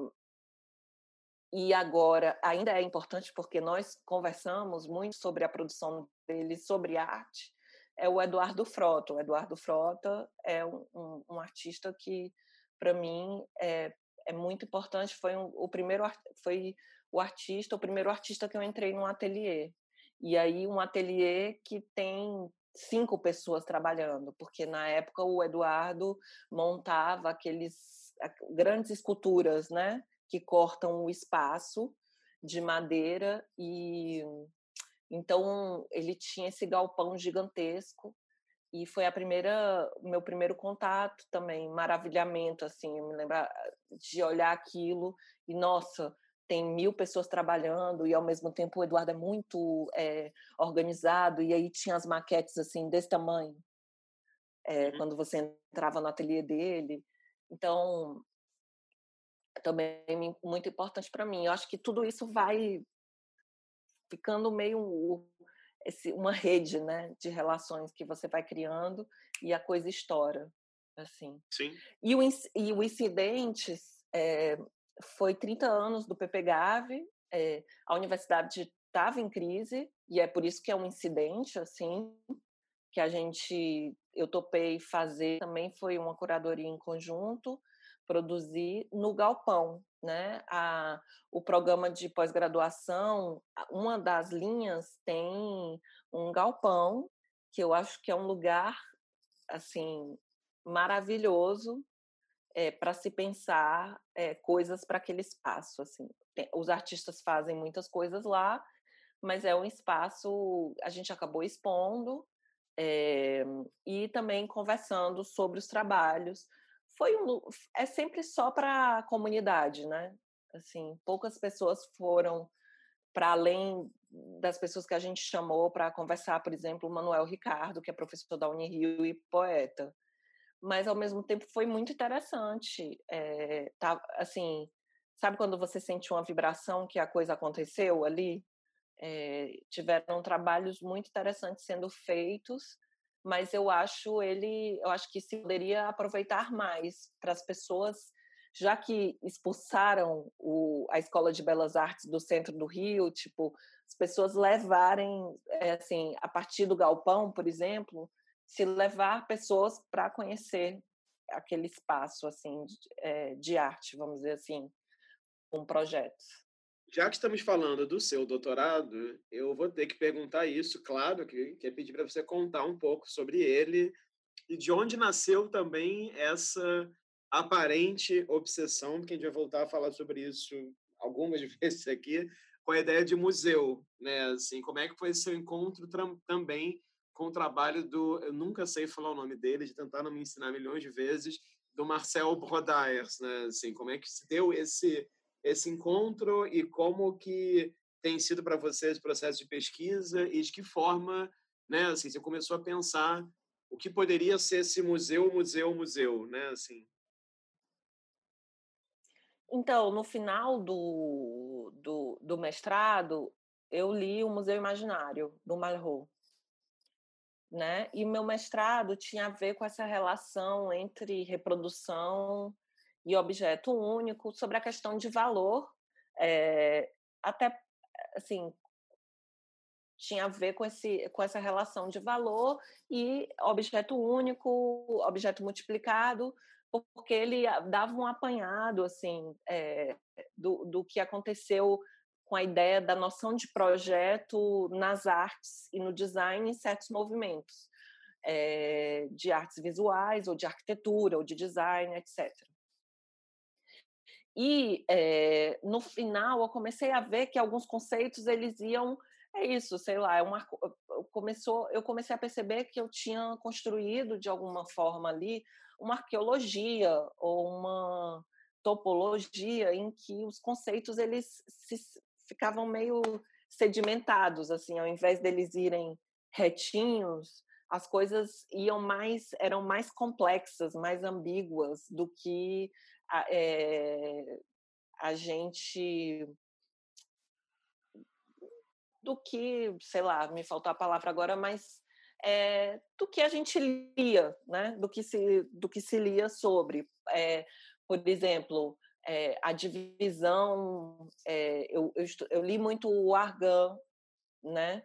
e agora ainda é importante porque nós conversamos muito sobre a produção dele, sobre arte, é o Eduardo Frota. O Eduardo Frota é um, um, um artista que, para mim, é, é muito importante. Foi um, o primeiro foi o artista, o primeiro artista que eu entrei num ateliê. E aí um ateliê que tem cinco pessoas trabalhando, porque na época o Eduardo montava aqueles grandes esculturas, né, que cortam o espaço de madeira e então ele tinha esse galpão gigantesco e foi a primeira meu primeiro contato também maravilhamento assim me lembro de olhar aquilo e nossa tem mil pessoas trabalhando e ao mesmo tempo o Eduardo é muito é, organizado e aí tinha as maquetes assim desse tamanho é, uhum. quando você entrava no ateliê dele. Então também muito importante para mim. Eu acho que tudo isso vai ficando meio esse, uma rede né de relações que você vai criando e a coisa estoura assim. Sim. E o e o incidentes é, foi 30 anos do PPGAV, é, a universidade estava em crise, e é por isso que é um incidente, assim, que a gente, eu topei fazer, também foi uma curadoria em conjunto, produzir no Galpão, né? A, o programa de pós-graduação, uma das linhas tem um galpão, que eu acho que é um lugar, assim, maravilhoso é, para se pensar é, coisas para aquele espaço. Assim, os artistas fazem muitas coisas lá, mas é um espaço a gente acabou expondo é, e também conversando sobre os trabalhos. Foi um, é sempre só para a comunidade, né? Assim, poucas pessoas foram para além das pessoas que a gente chamou para conversar, por exemplo, o Manuel Ricardo, que é professor da Unirio e poeta mas ao mesmo tempo foi muito interessante. É, tá, assim, sabe quando você sente uma vibração que a coisa aconteceu ali? É, tiveram trabalhos muito interessantes sendo feitos, mas eu acho ele, eu acho que se poderia aproveitar mais para as pessoas, já que expulsaram o, a Escola de Belas Artes do centro do Rio, tipo, as pessoas levarem, é, assim, a partir do galpão, por exemplo, se levar pessoas para conhecer aquele espaço assim de, é, de arte, vamos dizer assim, um projeto. Já que estamos falando do seu doutorado, eu vou ter que perguntar isso, claro, que quer pedir para você contar um pouco sobre ele e de onde nasceu também essa aparente obsessão, porque a gente vai voltar a falar sobre isso algumas *laughs* vezes aqui, com a ideia de museu, né? Assim, como é que foi seu encontro também com o trabalho do, eu nunca sei falar o nome dele, de tentar não me ensinar milhões de vezes, do Marcel Brodaiers, né? Assim, como é que se deu esse esse encontro e como que tem sido para você esse processo de pesquisa e de que forma, né, assim, você começou a pensar o que poderia ser esse museu, museu, museu, né, assim. Então, no final do, do, do mestrado, eu li o Museu Imaginário, do Malraux né? E meu mestrado tinha a ver com essa relação entre reprodução e objeto único, sobre a questão de valor, é, até assim tinha a ver com, esse, com essa relação de valor e objeto único, objeto multiplicado, porque ele dava um apanhado assim é, do, do que aconteceu com a ideia da noção de projeto nas artes e no design em certos movimentos é, de artes visuais ou de arquitetura ou de design, etc. E é, no final eu comecei a ver que alguns conceitos eles iam é isso, sei lá, é uma, começou, eu comecei a perceber que eu tinha construído de alguma forma ali uma arqueologia ou uma topologia em que os conceitos eles se, ficavam meio sedimentados, assim, ao invés deles irem retinhos, as coisas iam mais, eram mais complexas, mais ambíguas do que a, é, a gente do que, sei lá, me faltou a palavra agora, mas é, do que a gente lia, né? Do que se, do que se lia sobre. É, por exemplo, é, a divisão. Eu, eu, eu, li muito o Argan, né?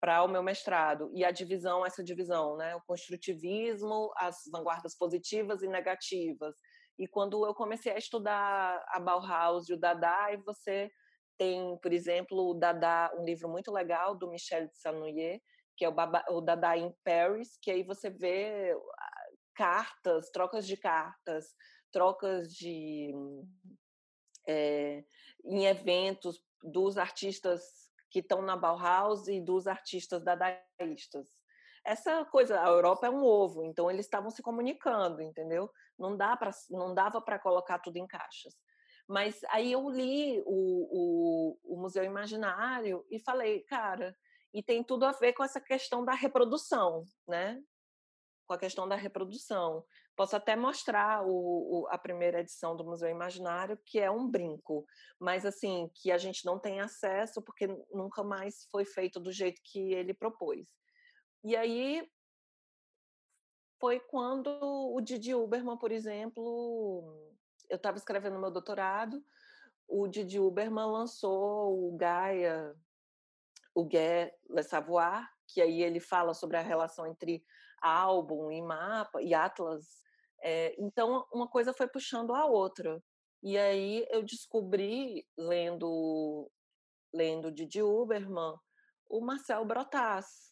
para o meu mestrado e a divisão essa divisão né o construtivismo as vanguardas positivas e negativas e quando eu comecei a estudar a Bauhaus e o Dada e você tem, por exemplo, o Dada, um livro muito legal do Michel de Sanoyer, que é o, Baba, o Dada in Paris, que aí você vê cartas, trocas de cartas, trocas de é, em eventos dos artistas que estão na Bauhaus e dos artistas dadaístas. Essa coisa, a Europa é um ovo, então eles estavam se comunicando, entendeu? Não dá para não dava para colocar tudo em caixas. Mas aí eu li o, o, o Museu Imaginário e falei, cara, e tem tudo a ver com essa questão da reprodução, né? Com a questão da reprodução. Posso até mostrar o, o, a primeira edição do Museu Imaginário, que é um brinco, mas assim, que a gente não tem acesso porque nunca mais foi feito do jeito que ele propôs. E aí foi quando o Didi Uberman, por exemplo, eu estava escrevendo meu doutorado, o Didi Uberman lançou o Gaia, o Gué Le Savoir, que aí ele fala sobre a relação entre álbum e mapa e atlas. É, então, uma coisa foi puxando a outra. E aí eu descobri, lendo, lendo Didi Uberman, o Marcel Brotas,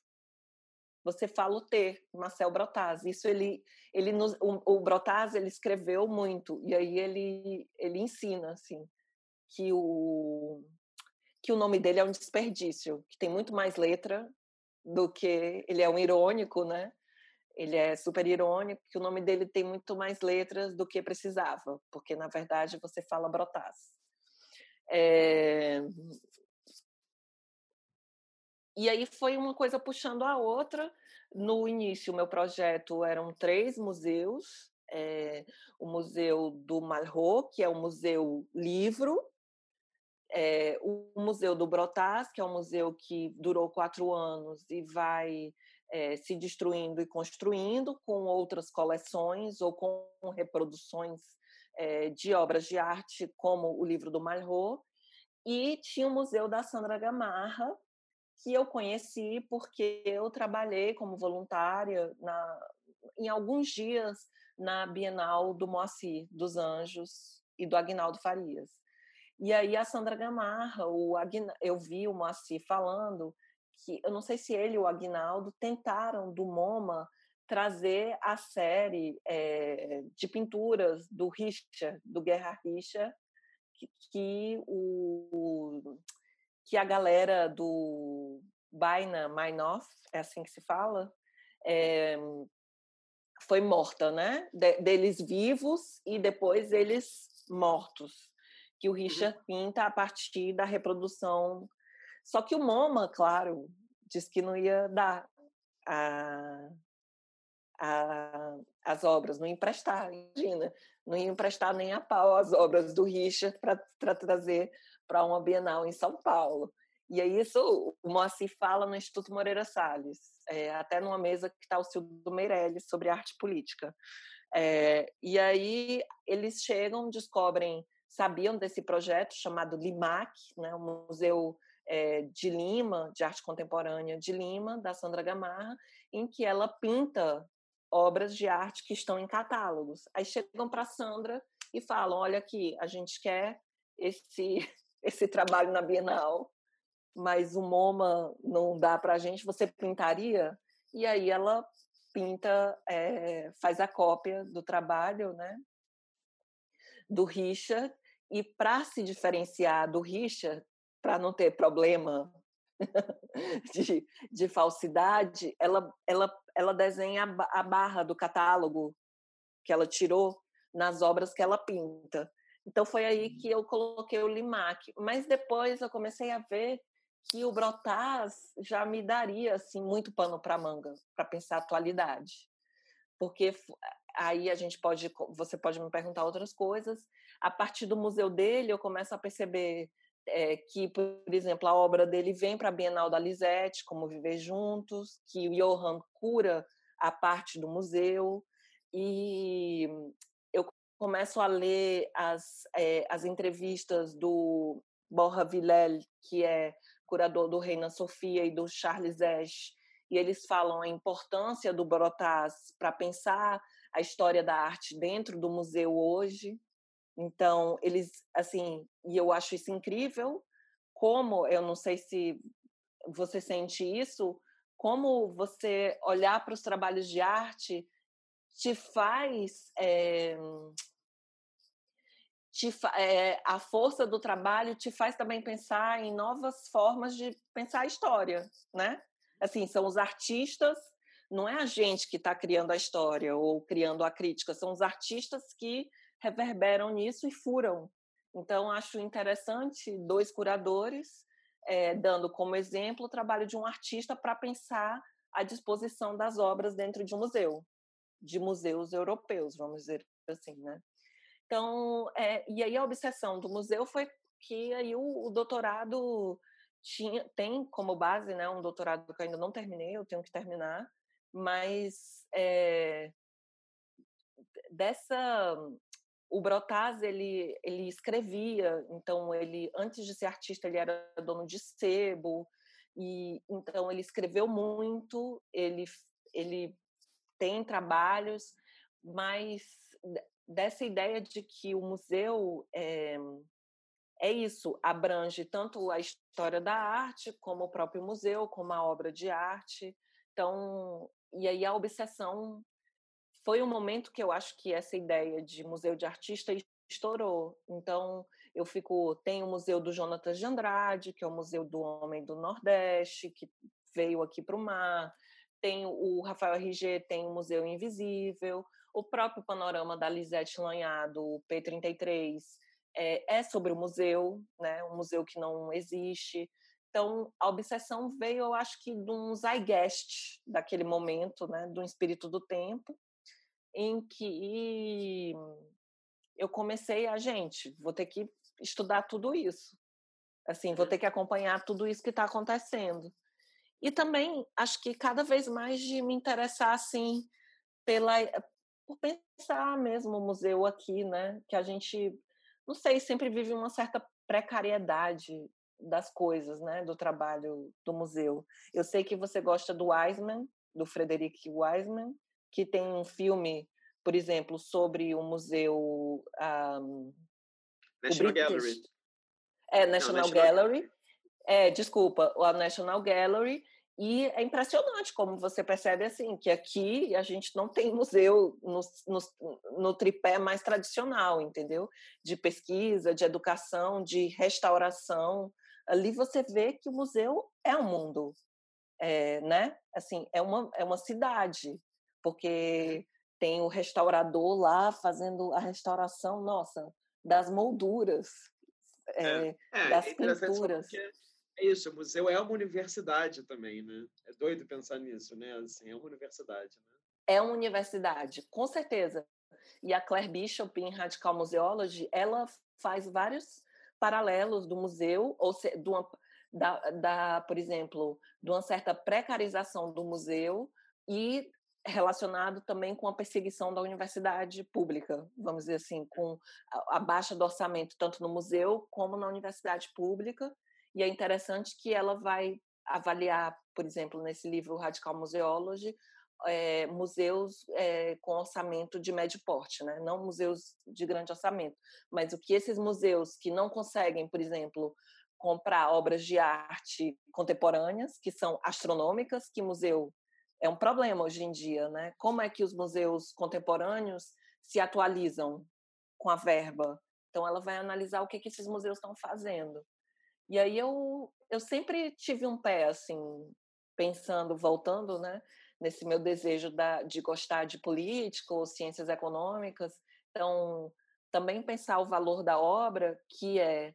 você fala o T, Marcel Brotaz. Isso ele, ele nos, o, o Brotaz ele escreveu muito e aí ele ele ensina assim que o que o nome dele é um desperdício, que tem muito mais letra do que ele é um irônico, né? Ele é super irônico, que o nome dele tem muito mais letras do que precisava, porque na verdade você fala Brotaz. É, e aí foi uma coisa puxando a outra. No início, meu projeto eram três museus. É, o Museu do Malraux, que é o Museu Livro, é, o Museu do Brotás, que é um museu que durou quatro anos e vai é, se destruindo e construindo com outras coleções ou com reproduções é, de obras de arte, como o livro do Malraux. E tinha o Museu da Sandra Gamarra, que eu conheci porque eu trabalhei como voluntária na, em alguns dias na Bienal do Moacir dos Anjos e do Agnaldo Farias. E aí a Sandra Gamarra, o Agna, eu vi o Moacir falando que eu não sei se ele e o Agnaldo tentaram do MoMA trazer a série é, de pinturas do Richard, do Guerra Richard, que, que o que a galera do Baina Mainoff, é assim que se fala, é, foi morta, né? De, deles vivos e depois eles mortos, que o uhum. Richard pinta a partir da reprodução. Só que o MoMA, claro, disse que não ia dar a, a, as obras, não emprestar, imagina, não ia emprestar nem a pau as obras do Richard para trazer para uma Bienal em São Paulo. E aí isso o Moacir fala no Instituto Moreira Salles, é, até numa mesa que está o Silvio Meirelles sobre arte política. É, e aí eles chegam, descobrem, sabiam desse projeto chamado LIMAC, né, o Museu é, de Lima, de arte contemporânea de Lima, da Sandra Gamarra, em que ela pinta obras de arte que estão em catálogos. Aí chegam para Sandra e falam: olha aqui, a gente quer esse, *laughs* esse trabalho na Bienal, mas o MoMA não dá para a gente, você pintaria? E aí ela pinta, é, faz a cópia do trabalho, né? Do Richard, e para se diferenciar do Richard, para não ter problema *laughs* de, de, falsidade, ela, ela, ela desenha a barra do catálogo que ela tirou nas obras que ela pinta. Então foi aí que eu coloquei o limac. Mas depois eu comecei a ver que o Brotaz já me daria assim muito pano para manga para pensar a atualidade. Porque aí a gente pode você pode me perguntar outras coisas. A partir do museu dele eu começo a perceber é, que, por exemplo, a obra dele vem para a Bienal da Lisette, como Viver Juntos, que o Johann cura a parte do museu, e eu começo a ler as, é, as entrevistas do Borja Villel, que é curador do Reina Sofia e do Charles Esch, e eles falam a importância do Brotaz para pensar a história da arte dentro do museu hoje. Então, eles, assim, e eu acho isso incrível, como, eu não sei se você sente isso, como você olhar para os trabalhos de arte te faz é, te, é, a força do trabalho te faz também pensar em novas formas de pensar a história, né? Assim, são os artistas, não é a gente que está criando a história ou criando a crítica, são os artistas que reverberam nisso e furam. Então, acho interessante dois curadores é, dando como exemplo o trabalho de um artista para pensar a disposição das obras dentro de um museu, de museus europeus, vamos dizer assim, né? Então, é, e aí a obsessão do museu foi que aí o, o, doutorado tinha, tem como base, né, um doutorado que eu ainda não terminei, eu tenho que terminar, mas é, dessa o Brotaz ele ele escrevia, então ele antes de ser artista ele era dono de sebo e então ele escreveu muito, ele ele tem trabalhos, mas dessa ideia de que o museu é, é isso, abrange tanto a história da arte, como o próprio museu, como a obra de arte. Então, e aí a obsessão foi um momento que eu acho que essa ideia de museu de artista estourou. Então, eu fico, tem o Museu do Jonatas de Andrade, que é o Museu do Homem do Nordeste, que veio aqui para o mar. Tem o Rafael RG, tem o Museu Invisível. O próprio panorama da Lisette Lanhado, o P33, é, é sobre o museu, né? um museu que não existe. Então, a obsessão veio, eu acho que, de um zeitgeist daquele momento, né? do espírito do tempo, em que eu comecei a, gente, vou ter que estudar tudo isso. Assim, vou ter que acompanhar tudo isso que está acontecendo. E também, acho que cada vez mais de me interessar, assim, pela, por pensar mesmo o museu aqui, né? Que a gente, não sei, sempre vive uma certa precariedade das coisas, né? Do trabalho do museu. Eu sei que você gosta do Wiseman, do Frederick Wiseman, que tem um filme, por exemplo, sobre o museu um, National Gallery. É, National, Não, National Gallery. É, desculpa, a National Gallery, e é impressionante como você percebe assim que aqui a gente não tem museu no, no, no, tripé mais tradicional, entendeu? De pesquisa, de educação, de restauração. Ali você vê que o museu é um mundo, é, né? Assim, é uma, é uma cidade, porque tem o restaurador lá fazendo a restauração, nossa, das molduras, é, é, das pinturas. É isso, o museu é uma universidade também, né? É doido pensar nisso, né? Assim, é uma universidade, né? É uma universidade, com certeza. E a Claire Bishop, em Radical Museology, ela faz vários paralelos do museu, ou se, uma, da, da, por exemplo, de uma certa precarização do museu e relacionado também com a perseguição da universidade pública, vamos dizer assim, com a, baixa do orçamento tanto no museu como na universidade pública E é interessante que ela vai avaliar, por exemplo, nesse livro Radical Museology, é, museus é, com orçamento de médio porte, né? não museus de grande orçamento, mas o que esses museus que não conseguem, por exemplo, comprar obras de arte contemporâneas, que são astronômicas, que museu é um problema hoje em dia, né? Como é que os museus contemporâneos se atualizam com a verba? Então, ela vai analisar o que, que esses museus estão fazendo. E aí eu, eu sempre tive um pé, assim, pensando, voltando, né? Nesse meu desejo da, de gostar de política ou ciências econômicas. Então, também pensar o valor da obra, que é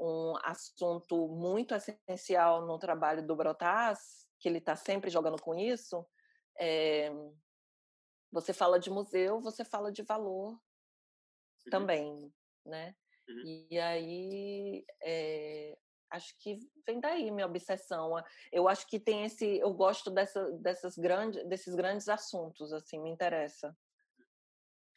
um assunto muito essencial no trabalho do Brotaz, que ele está sempre jogando com isso. É, você fala de museu, você fala de valor uhum. também, né? Uhum. E aí é, acho que vem daí minha obsessão. Eu acho que tem esse, eu gosto dessa, dessas grandes, desses grandes assuntos, assim, me interessa.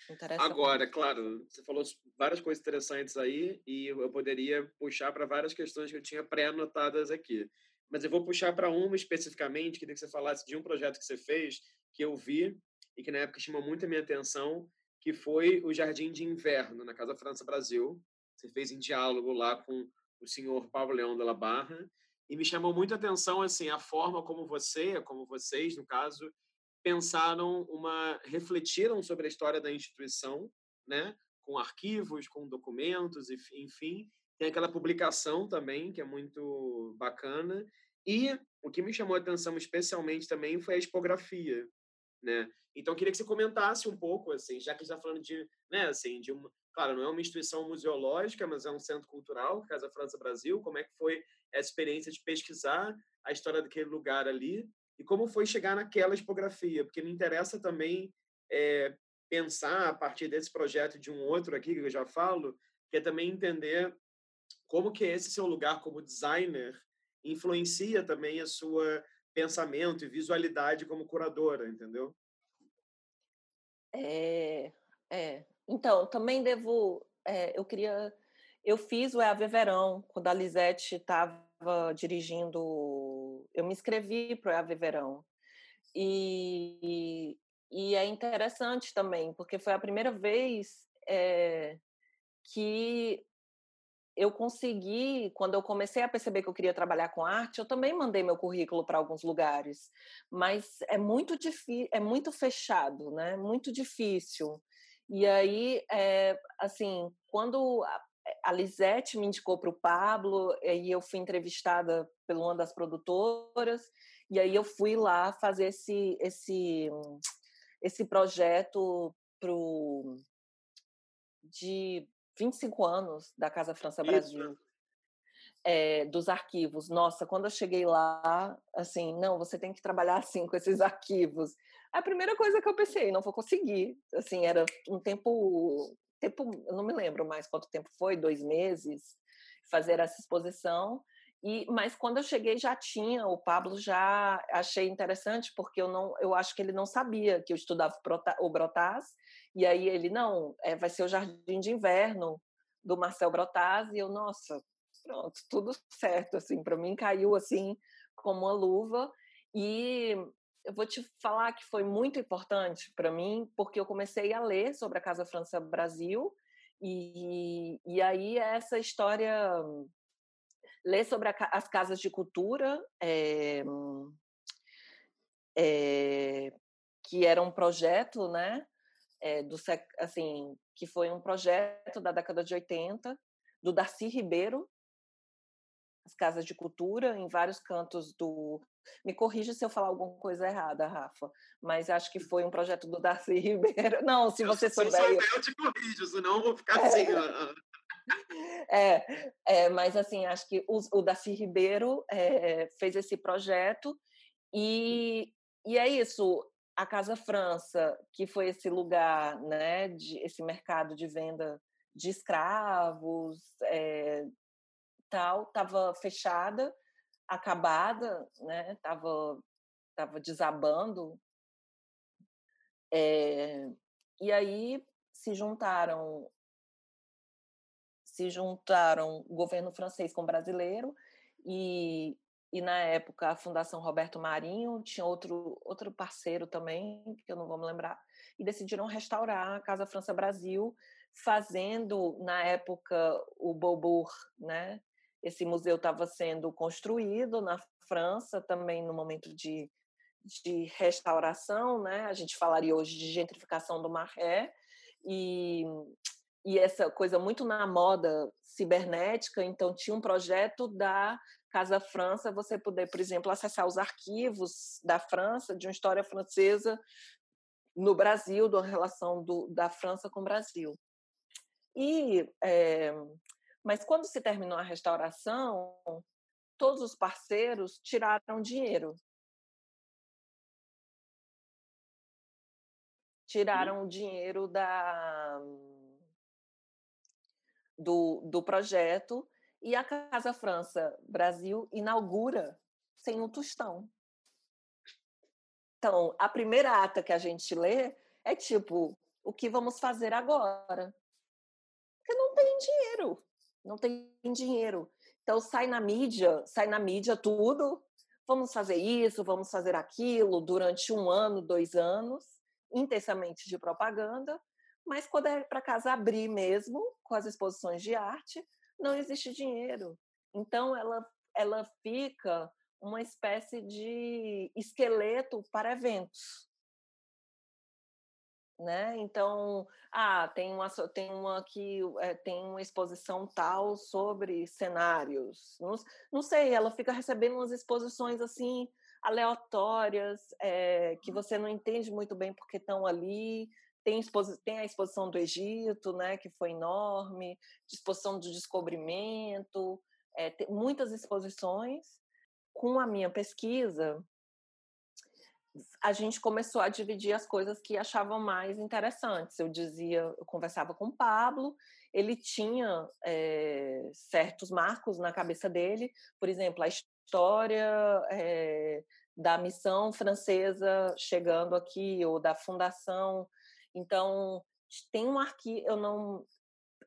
interessa Agora, muito. claro, você falou várias coisas interessantes aí e eu poderia puxar para várias questões que eu tinha pré-anotadas aqui. Mas eu vou puxar para uma especificamente, queria que você falasse de um projeto que você fez, que eu vi e que na época chamou muito a minha atenção, que foi o Jardim de Inverno, na Casa França Brasil. Você fez em diálogo lá com o senhor Paulo Leão de la Barra, e me chamou muito a atenção assim a forma como você, como vocês, no caso, pensaram uma refletiram sobre a história da instituição, né, com arquivos, com documentos, enfim, tem aquela publicação também que é muito bacana. E o que me chamou a atenção especialmente também foi a expografia, né? Então eu queria que você comentasse um pouco assim, já que está falando de, né, assim, de uma, claro, não é uma instituição museológica, mas é um centro cultural, Casa França Brasil, como é que foi a experiência de pesquisar a história daquele lugar ali e como foi chegar naquela expografia, porque me interessa também é, pensar a partir desse projeto de um outro aqui que eu já falo, que é também entender como que esse seu lugar como designer influencia também a sua pensamento e visualidade como curadora, entendeu? É, é. Então, também devo. É, eu queria. Eu fiz o EAV Verão, quando a Lisete estava dirigindo. Eu me inscrevi para o EAV Verão. E, e, é interessante também, porque foi a primeira vez é, que eu consegui, quando eu comecei a perceber que eu queria trabalhar com arte, eu também mandei meu currículo para alguns lugares, mas é muito difícil, é muito fechado, né? Muito difícil. E aí, é, assim, quando a Lisete me indicou para o Pablo, e eu fui entrevistada por uma das produtoras, e aí eu fui lá fazer esse esse esse projeto pro de 25 anos da Casa França Brasil. É, dos arquivos. Nossa, quando eu cheguei lá, assim, não, você tem que trabalhar assim com esses arquivos. A primeira coisa que eu pensei, não vou conseguir. Assim, era um tempo, tempo, eu não me lembro mais quanto tempo foi, dois meses, fazer essa exposição. E, mas quando eu cheguei já tinha, o Pablo já achei interessante porque eu não, eu acho que ele não sabia que eu estudava o Brotaz e aí ele, não, é, vai ser o Jardim de Inverno do Marcel Brotaz, e eu, nossa, pronto, tudo certo, assim, para mim caiu assim como uma luva. E eu vou te falar que foi muito importante para mim, porque eu comecei a ler sobre a Casa França Brasil, e, e aí essa história, ler sobre a, as casas de cultura, é, é, que era um projeto, né, é, do assim que foi um projeto da década de 80 do Darcy Ribeiro as casas de cultura em vários cantos do me corrija se eu falar alguma coisa errada, Rafa, mas acho que foi um projeto do Darcy *laughs* Ribeiro. Não, se você souber. Se souber, eu te corrijo, senão eu vou ficar é. assim. *laughs* É, é, mas assim, acho que o, o Darcy Ribeiro é, fez esse projeto e, e é isso a Casa França, que foi esse lugar, né, de, esse mercado de venda de escravos, é, tal, estava fechada, acabada, né, estava tava desabando. É, e aí se juntaram se juntaram o governo francês com o brasileiro e, e na época a Fundação Roberto Marinho tinha outro, outro parceiro também, que eu não vou me lembrar, e decidiram restaurar a Casa França Brasil, fazendo, na época, o Beaubourg, né? Esse museu estava sendo construído na França, também no momento de, de restauração, né? A gente falaria hoje de gentrificação do Maré, e, e essa coisa muito na moda cibernética, então tinha um projeto da Casa França, você poder, por exemplo, acessar os arquivos da França, de uma história francesa no Brasil, da relação do, da França com o Brasil. E, é, mas quando se terminou a restauração, todos os parceiros tiraram dinheiro. Tiraram o dinheiro da, do, do projeto e a Casa França Brasil inaugura sem um tostão. Então, a primeira ata que a gente lê é tipo, o que vamos fazer agora? Porque não tem dinheiro, não tem dinheiro. Então sai na mídia, sai na mídia tudo. Vamos fazer isso, vamos fazer aquilo durante um ano, dois anos, intensamente de propaganda. Mas quando é para casa abrir mesmo, com as exposições de arte, não existe dinheiro. Então, ela, ela fica uma espécie de esqueleto para eventos. Né? Então, ah, tem uma, tem uma que é, tem uma exposição tal sobre cenários. Não, não sei, ela fica recebendo umas exposições assim aleatórias é, que você não entende muito bem porque estão ali tem, tem a exposição do Egito, né, que foi enorme, exposição do descobrimento, é, muitas exposições. Com a minha pesquisa, a gente começou a dividir as coisas que achavam mais interessantes. Eu dizia, eu conversava com o Pablo, ele tinha é, certos marcos na cabeça dele, por exemplo, a história é, da missão francesa chegando aqui, ou da fundação então, tem um arquivo, eu não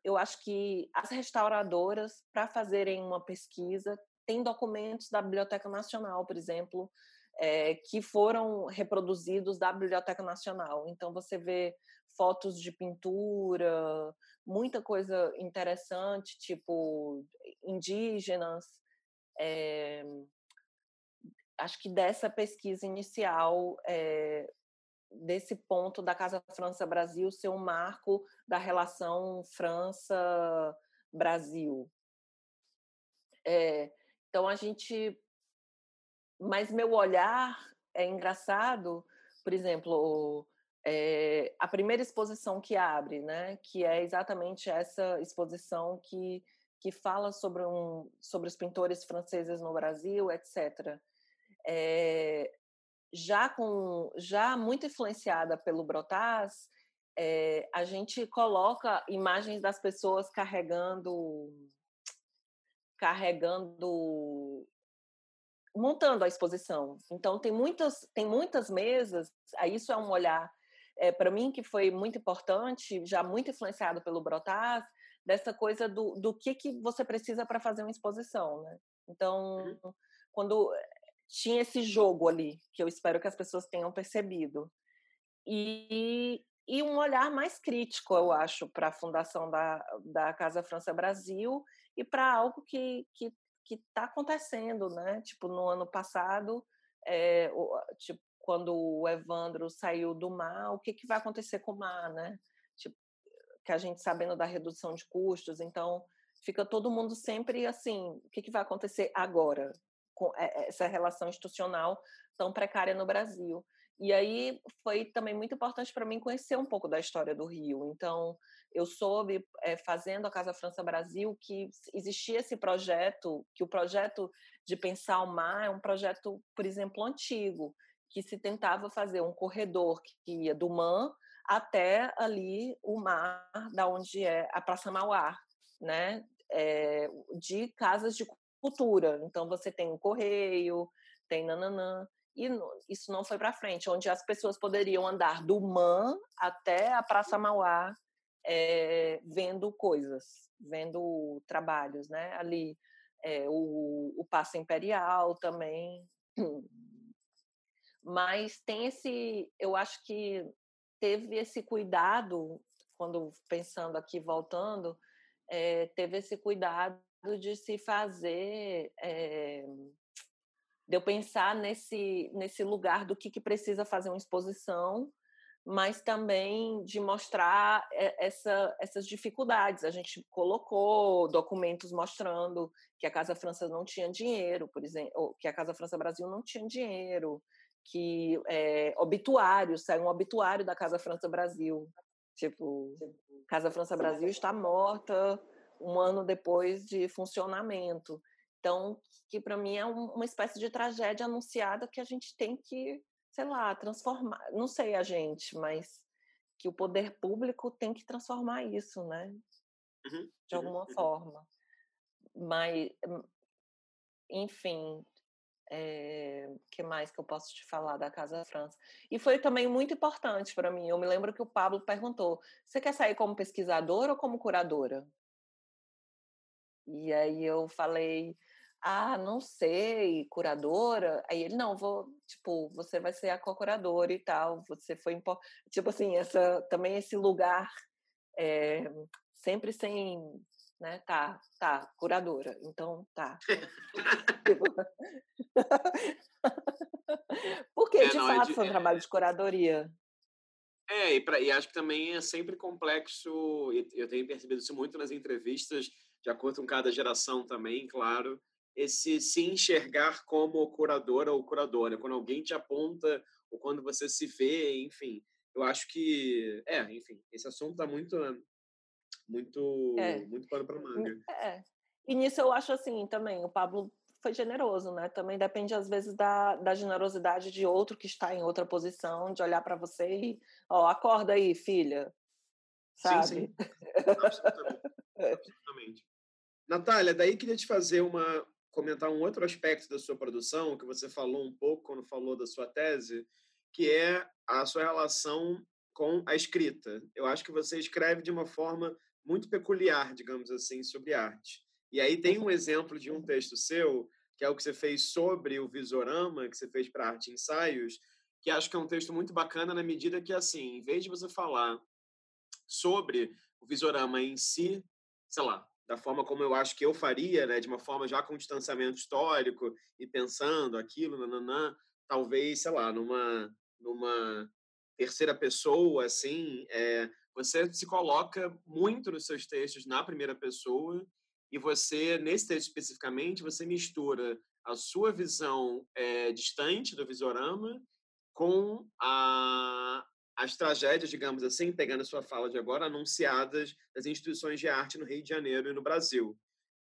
eu acho que as restauradoras para fazerem uma pesquisa têm documentos da Biblioteca Nacional, por exemplo, é, que foram reproduzidos da Biblioteca Nacional. Então você vê fotos de pintura, muita coisa interessante, tipo indígenas. É, acho que dessa pesquisa inicial é, desse ponto da Casa França Brasil ser um marco da relação França Brasil. É, então a gente, mas meu olhar é engraçado, por exemplo, é, a primeira exposição que abre, né, que é exatamente essa exposição que que fala sobre um sobre os pintores franceses no Brasil, etc. É, já com já muito influenciada pelo Brotaz, é, a gente coloca imagens das pessoas carregando carregando montando a exposição. Então tem muitas tem muitas mesas. Isso é um olhar é, para mim que foi muito importante, já muito influenciado pelo Brotaz, dessa coisa do, do que que você precisa para fazer uma exposição, né? Então uhum. quando tinha esse jogo ali, que eu espero que as pessoas tenham percebido. E, e um olhar mais crítico, eu acho, para a fundação da, da Casa França Brasil e para algo que que está acontecendo, né? Tipo, no ano passado, é, tipo, quando o Evandro saiu do mar, o que, que vai acontecer com o mar, né? Tipo, que a gente sabendo da redução de custos, então fica todo mundo sempre assim, o que, que vai acontecer agora? É, é, essa relação institucional tão precária no Brasil. E aí foi também muito importante para mim conhecer um pouco da história do Rio. Então, eu soube, é, fazendo a Casa França Brasil, que existia esse projeto, que o projeto de pensar o mar é um projeto, por exemplo, antigo, que se tentava fazer um corredor que ia do Man até ali o mar, da onde é a Praça Mauá, né? É, de casas de cultura. Então você tem o correio, tem nananã. E isso não foi para frente, onde as pessoas poderiam andar do MAN até a Praça Mauá é, vendo coisas, vendo trabalhos, né? Ali é, o, o Passo Imperial também. Mas tem esse, eu acho que teve esse cuidado, quando pensando aqui, voltando, é, teve esse cuidado de se fazer, é, de eu pensar nesse, nesse lugar do que, que precisa fazer uma exposição, mas também de mostrar essa, essas dificuldades. A gente colocou documentos mostrando que a Casa França não tinha dinheiro, por exemplo, que a Casa França Brasil não tinha dinheiro, que é, obituário, saiu um obituário da Casa França Brasil. Tipo, Casa França Brasil está morta um ano depois de funcionamento. Então, que para mim é uma espécie de tragédia anunciada que a gente tem que sei lá, transformar, não sei a gente, mas que o poder público tem que transformar isso, né? Uhum, de uhum, alguma uhum. forma. Mas, hum, enfim, é, que mais que eu posso te falar da Casa França? E foi também muito importante para mim. Eu me lembro que o Pablo perguntou: você quer sair como pesquisadora ou como curadora? E aí eu falei: ah, não sei, curadora. Aí ele, não, vou, tipo, você vai ser a co-curadora e tal. Você foi, tipo assim, essa, também esse lugar, é, sempre sem, né, tá, tá, curadora. Então, tá. Tipo *laughs* Porque, é, de não, fato, é, foi um trabalho de curadoria. É, e, pra, e acho que também é sempre complexo, eu tenho percebido isso muito nas entrevistas, de acordo com cada geração também, claro, esse se enxergar como curadora ou curadora, quando alguém te aponta ou quando você se vê, enfim. Eu acho que, é, enfim, esse assunto está muito, muito, é. muito pano para manga. É. E nisso eu acho assim também, o Pablo foi generoso, né? Também depende às vezes da, da generosidade de outro que está em outra posição, de olhar para você e, ó, acorda aí, filha. Sabe? Sim, *laughs* sim. Absolutamente. Absolutamente. Natália, daí queria te fazer uma, comentar um outro aspecto da sua produção, que você falou um pouco quando falou da sua tese, que é a sua relação com a escrita. Eu acho que você escreve de uma forma muito peculiar, digamos assim, sobre arte. E aí tem um exemplo de um texto seu, que é o que você fez sobre o Visorama, que você fez para Arte Ensaios, que acho que é um texto muito bacana na medida que, assim, em vez de você falar sobre o Visorama em si, sei lá, da forma como eu acho que eu faria, né, de uma forma já com distanciamento histórico e pensando aquilo, nananã, talvez, sei lá, numa numa terceira pessoa, assim, é, você se coloca muito nos seus textos na primeira pessoa e você, nesse texto especificamente, você mistura a sua visão é, distante do visorama com a, as tragédias, digamos assim, pegando a sua fala de agora, anunciadas das instituições de arte no Rio de Janeiro e no Brasil.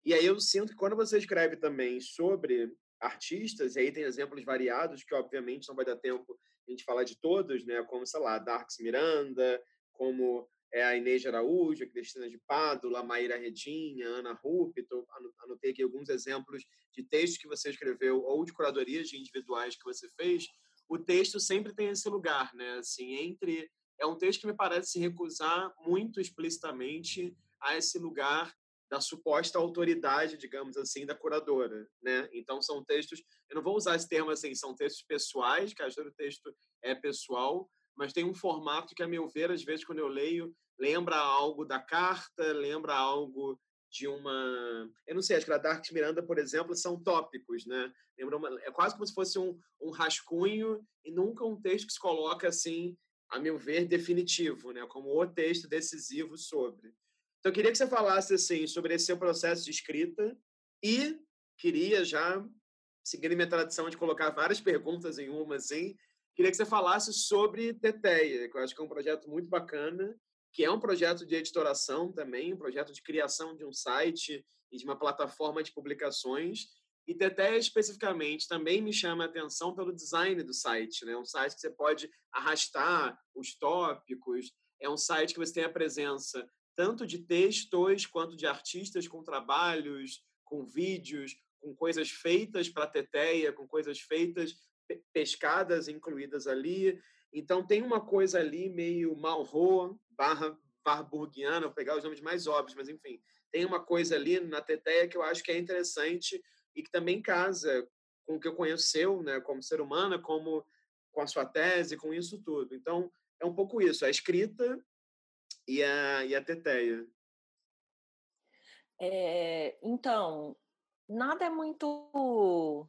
E aí eu sinto que quando você escreve também sobre artistas, e aí tem exemplos variados, que obviamente não vai dar tempo a gente falar de todos, né? como, sei lá, Darks Miranda, como é a Inês Araújo, a Cristina de Pádua, Maíra Redinha, Ana Rupito, anotei aqui alguns exemplos de textos que você escreveu ou de curadorias de individuais que você fez, o texto sempre tem esse lugar, né? Assim, entre é um texto que me parece se recusar muito explicitamente a esse lugar da suposta autoridade, digamos assim, da curadora, né? Então são textos, eu não vou usar esse termo assim, são textos pessoais, que acho que o texto é pessoal, mas tem um formato que a meu ver, às vezes quando eu leio, lembra algo da carta, lembra algo de uma. Eu não sei, acho que a Dark Miranda, por exemplo, são tópicos, né? Lembra uma, é quase como se fosse um, um rascunho e nunca um texto que se coloca assim, a meu ver, definitivo, né? Como o texto decisivo sobre. Então, eu queria que você falasse assim sobre esse seu processo de escrita e queria já, seguindo minha tradição de colocar várias perguntas em uma, assim, queria que você falasse sobre Teteia, que eu acho que é um projeto muito bacana que é um projeto de editoração também, um projeto de criação de um site e de uma plataforma de publicações. E Teté, especificamente, também me chama a atenção pelo design do site. Né? Um site que você pode arrastar os tópicos, é um site que você tem a presença tanto de textos quanto de artistas com trabalhos, com vídeos, com coisas feitas para a Teteia, com coisas feitas, pescadas incluídas ali. Então tem uma coisa ali meio Malraux barra warburgiana, vou pegar os nomes mais óbvios, mas enfim, tem uma coisa ali na Teteia que eu acho que é interessante e que também casa com o que eu conheço seu, né, como ser humana, como com a sua tese, com isso tudo. Então, é um pouco isso, a escrita e a, e a Teteia. É, então, nada é muito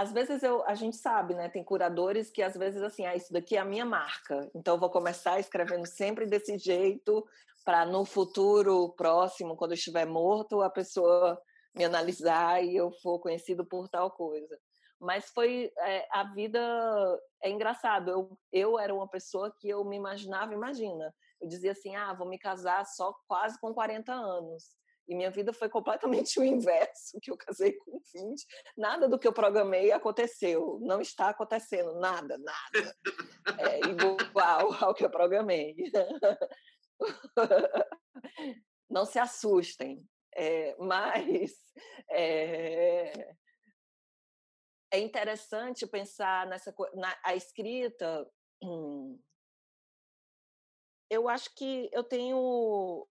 às vezes eu, a gente sabe, né? Tem curadores que às vezes assim, ah, isso daqui é a minha marca. Então eu vou começar escrevendo sempre desse jeito para no futuro próximo, quando eu estiver morto, a pessoa me analisar e eu for conhecido por tal coisa. Mas foi é, a vida é engraçado. Eu, eu era uma pessoa que eu me imaginava, imagina. Eu dizia assim: "Ah, vou me casar só quase com 40 anos". E minha vida foi completamente o inverso, que eu casei com 20. Nada do que eu programei aconteceu. Não está acontecendo nada, nada. É igual *laughs* ao que eu programei. *laughs* Não se assustem. É, mas é, é interessante pensar nessa na a escrita. Hum, eu acho que eu tenho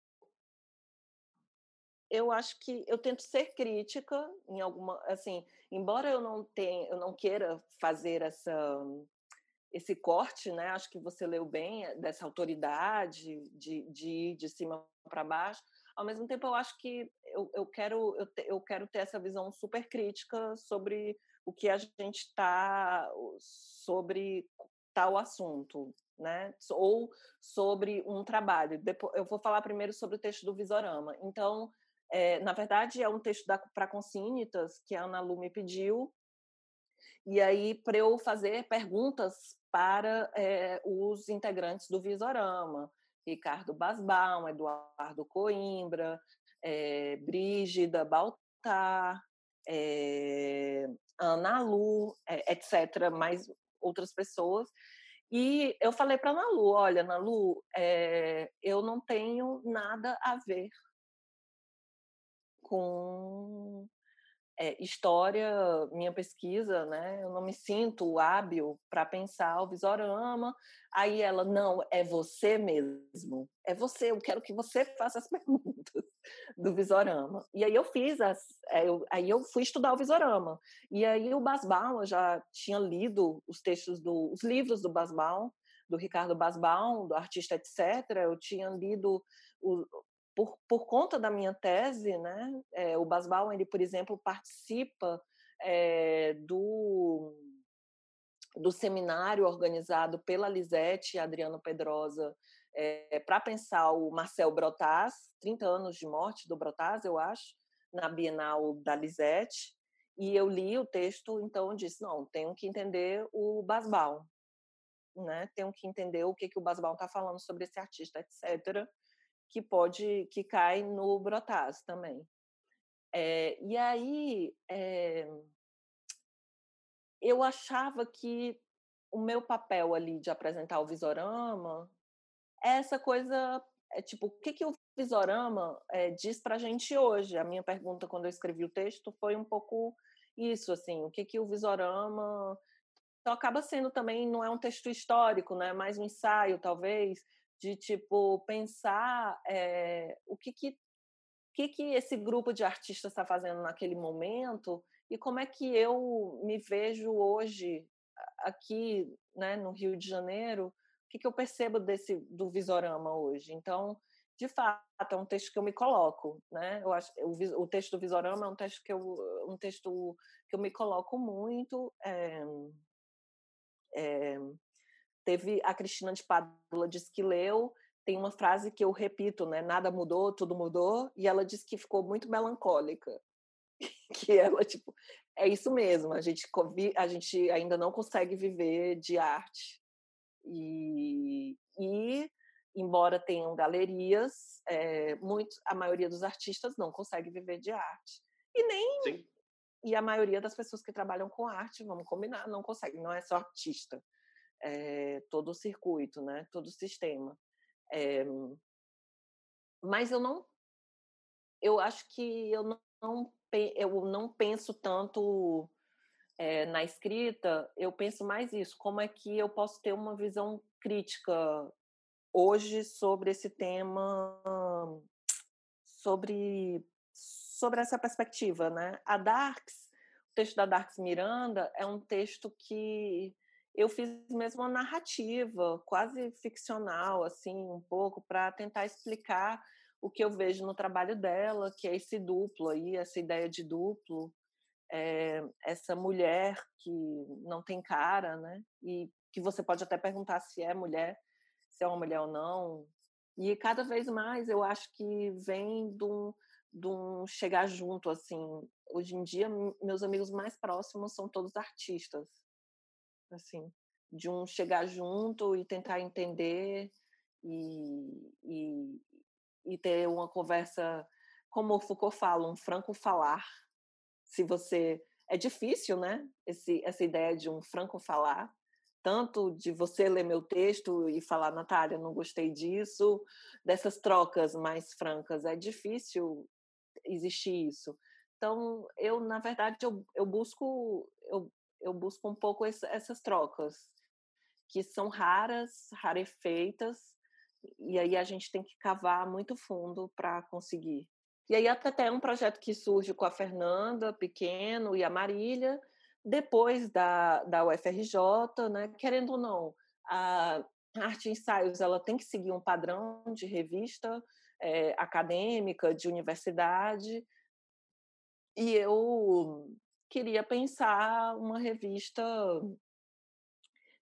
eu acho que eu tento ser crítica em alguma, assim, embora eu não tenha, eu não queira fazer essa esse corte, né? Acho que você leu bem eh, dessa autoridade de, de ir de cima para baixo. Ao mesmo tempo, eu acho que eu, eu quero eu, te, eu quero ter essa visão super crítica sobre o que a gente está sobre tal assunto, né? Ou sobre um trabalho. Depois, eu vou falar primeiro sobre o texto do Visorama. Então, é, na verdade, é um texto para consínitas que a Ana Lu me pediu, e aí para eu fazer perguntas para é, os integrantes do Visorama, Ricardo Basbaum, Eduardo Coimbra, é, Brígida Baltar, é, Ana Lu, etc., mais outras pessoas. E eu falei para Ana Lu, olha, Ana Lu, eu não tenho nada a ver com é, história, minha pesquisa, né? Eu não me sinto hábil para pensar o visorama. Aí ela, não, é você mesmo. É você, eu quero que você faça as *laughs* perguntas do visorama. E aí eu fiz as. É, eu, aí eu fui estudar o visorama. E aí o Basbaum, eu já tinha lido os textos do. os livros do Basbaum, do Ricardo Basbaum, do artista, etc. Eu tinha lido o, por, por conta da minha tese, né, é, o Basbaum, ele, por exemplo, participa é, do, do seminário organizado pela Lisete e Adriano Pedrosa é, para pensar o Marcel Brotaz, 30 anos de morte do Brotaz, eu acho, na Bienal da Lisete, e eu li o texto, então disse, não, tenho que entender o Basbaum, né? tenho que entender o que, que o Basbaum está falando sobre esse artista, etc., que pode que cai no Brotaz também. É, e aí é, eu achava que o meu papel ali de apresentar o Visorama é essa coisa é tipo o que que o Visorama é, diz para a gente hoje. A minha pergunta quando eu escrevi o texto foi um pouco isso assim, o que que o Visorama então acaba sendo também não é um texto histórico, né? Mais um ensaio talvez de tipo pensar é, o que que, que que esse grupo de artistas está fazendo naquele momento e como é que eu me vejo hoje aqui, né, no Rio de Janeiro, o que que eu percebo desse do Visorama hoje? Então, de fato, é um texto que eu me coloco, né? Eu acho o, o texto do Visorama é um texto que eu um texto que eu me coloco muito. É, é, Teve a Cristina de Padula diz que leu, tem uma frase que eu repito, né? Nada mudou, tudo mudou, e ela disse que ficou muito melancólica. *laughs* que ela tipo, é isso mesmo, a gente a gente ainda não consegue viver de arte. E, e embora tenham galerias, é, muito, a maioria dos artistas não consegue viver de arte. E nem Sim. e a maioria das pessoas que trabalham com arte, vamos combinar, não consegue, não é só artista é, todo o circuito, né? todo o sistema. É, mas eu não, eu acho que eu não, eu não penso tanto é, na escrita, eu penso mais isso, como é que eu posso ter uma visão crítica hoje sobre esse tema, sobre, sobre essa perspectiva. Né? A Darks, o texto da Darks Miranda, é um texto que eu fiz mesmo uma narrativa, quase ficcional, assim, um pouco, para tentar explicar o que eu vejo no trabalho dela, que é esse duplo aí, essa ideia de duplo, é, essa mulher que não tem cara, né? E que você pode até perguntar se é mulher, se é uma mulher ou não. E cada vez mais eu acho que vem de um, chegar junto, assim. Hoje em dia, meus amigos mais próximos são todos artistas, assim, de um chegar junto e tentar entender e, e, e ter uma conversa, como o Foucault fala, um franco falar. Se você é difícil, né? Esse, essa ideia de um franco falar, tanto de você ler meu texto e falar, Natália, não gostei disso, dessas trocas mais francas, é difícil existir isso. Então, eu, na verdade, eu, eu busco eu, eu busco um pouco esse, essas trocas, que são raras, rarefeitas, e aí a gente tem que cavar muito fundo para conseguir. E aí até um projeto que surge com a Fernanda Pequeno e a Marília, depois da, da UFRJ, né? querendo ou não, a arte ensaios ela tem que seguir um padrão de revista é, acadêmica, de universidade, e eu queria pensar uma revista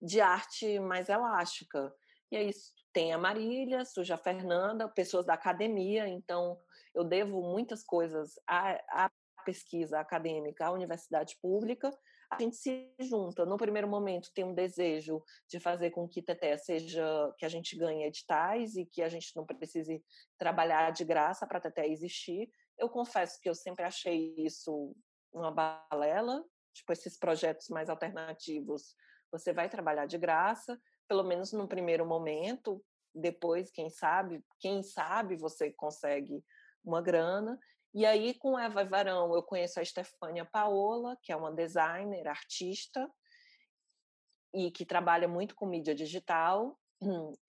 de arte mais elástica. E aí tem a Marília, surge a Fernanda, pessoas da academia, então eu devo muitas coisas à, à pesquisa acadêmica, à universidade pública, a gente se junta. No primeiro momento, tem um desejo de fazer com que Teté seja, que a gente ganhe editais e que a gente não precise trabalhar de graça para Teté existir. Eu confesso que eu sempre achei isso uma balela, tipo, esses projetos mais alternativos, você vai trabalhar de graça, pelo menos no primeiro momento, depois, quem sabe, quem sabe você consegue uma grana. E aí, com Eva Varão, eu conheço a Stefânia Paola, que é uma designer, artista, e que trabalha muito com mídia digital.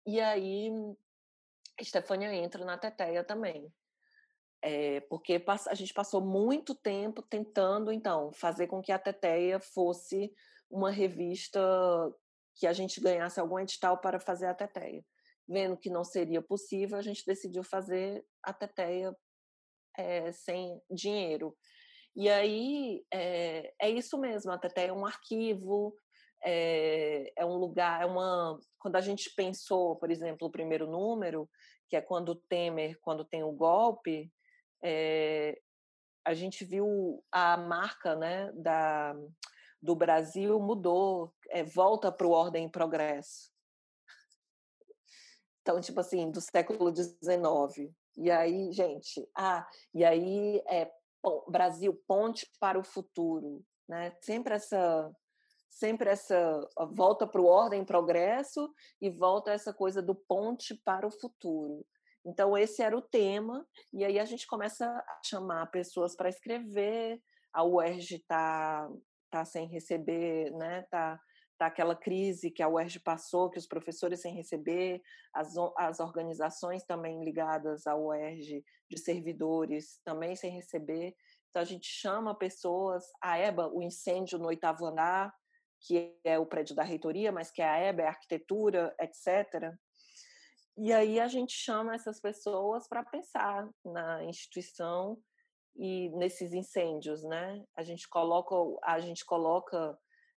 E aí, a Stefânia entra na Teteia também. É, porque a gente passou muito tempo tentando, então, fazer com que a Teteia fosse uma revista que a gente ganhasse algum edital para fazer a Teteia. Vendo que não seria possível, a gente decidiu fazer a Teteia é, sem dinheiro. E aí é, é, isso mesmo, a Teteia é um arquivo, é, é um lugar, é uma. Quando a gente pensou, por exemplo, o primeiro número, que é quando o Temer, quando tem o golpe, é, a gente viu a marca né, da, do Brasil mudou, é, volta para o ordem e progresso. Então, tipo assim, do século XIX. E aí, gente, ah, e aí é Brasil ponte para o futuro, né? Sempre essa sempre essa volta para o ordem progresso e volta essa coisa do ponte para o futuro. Então esse era o tema e aí a gente começa a chamar pessoas para escrever. A UERJ está tá sem receber, né? Tá, tá aquela crise que a UERJ passou, que os professores sem receber, as, as organizações também ligadas à UERJ, de servidores, também sem receber. Então, a gente chama pessoas, a EBA, o incêndio no oitavo andar, que é o prédio da reitoria, mas que é a EBA, é arquitetura, etc. E aí a gente chama essas pessoas para pensar na instituição e nesses incêndios, né? A gente coloca, a gente coloca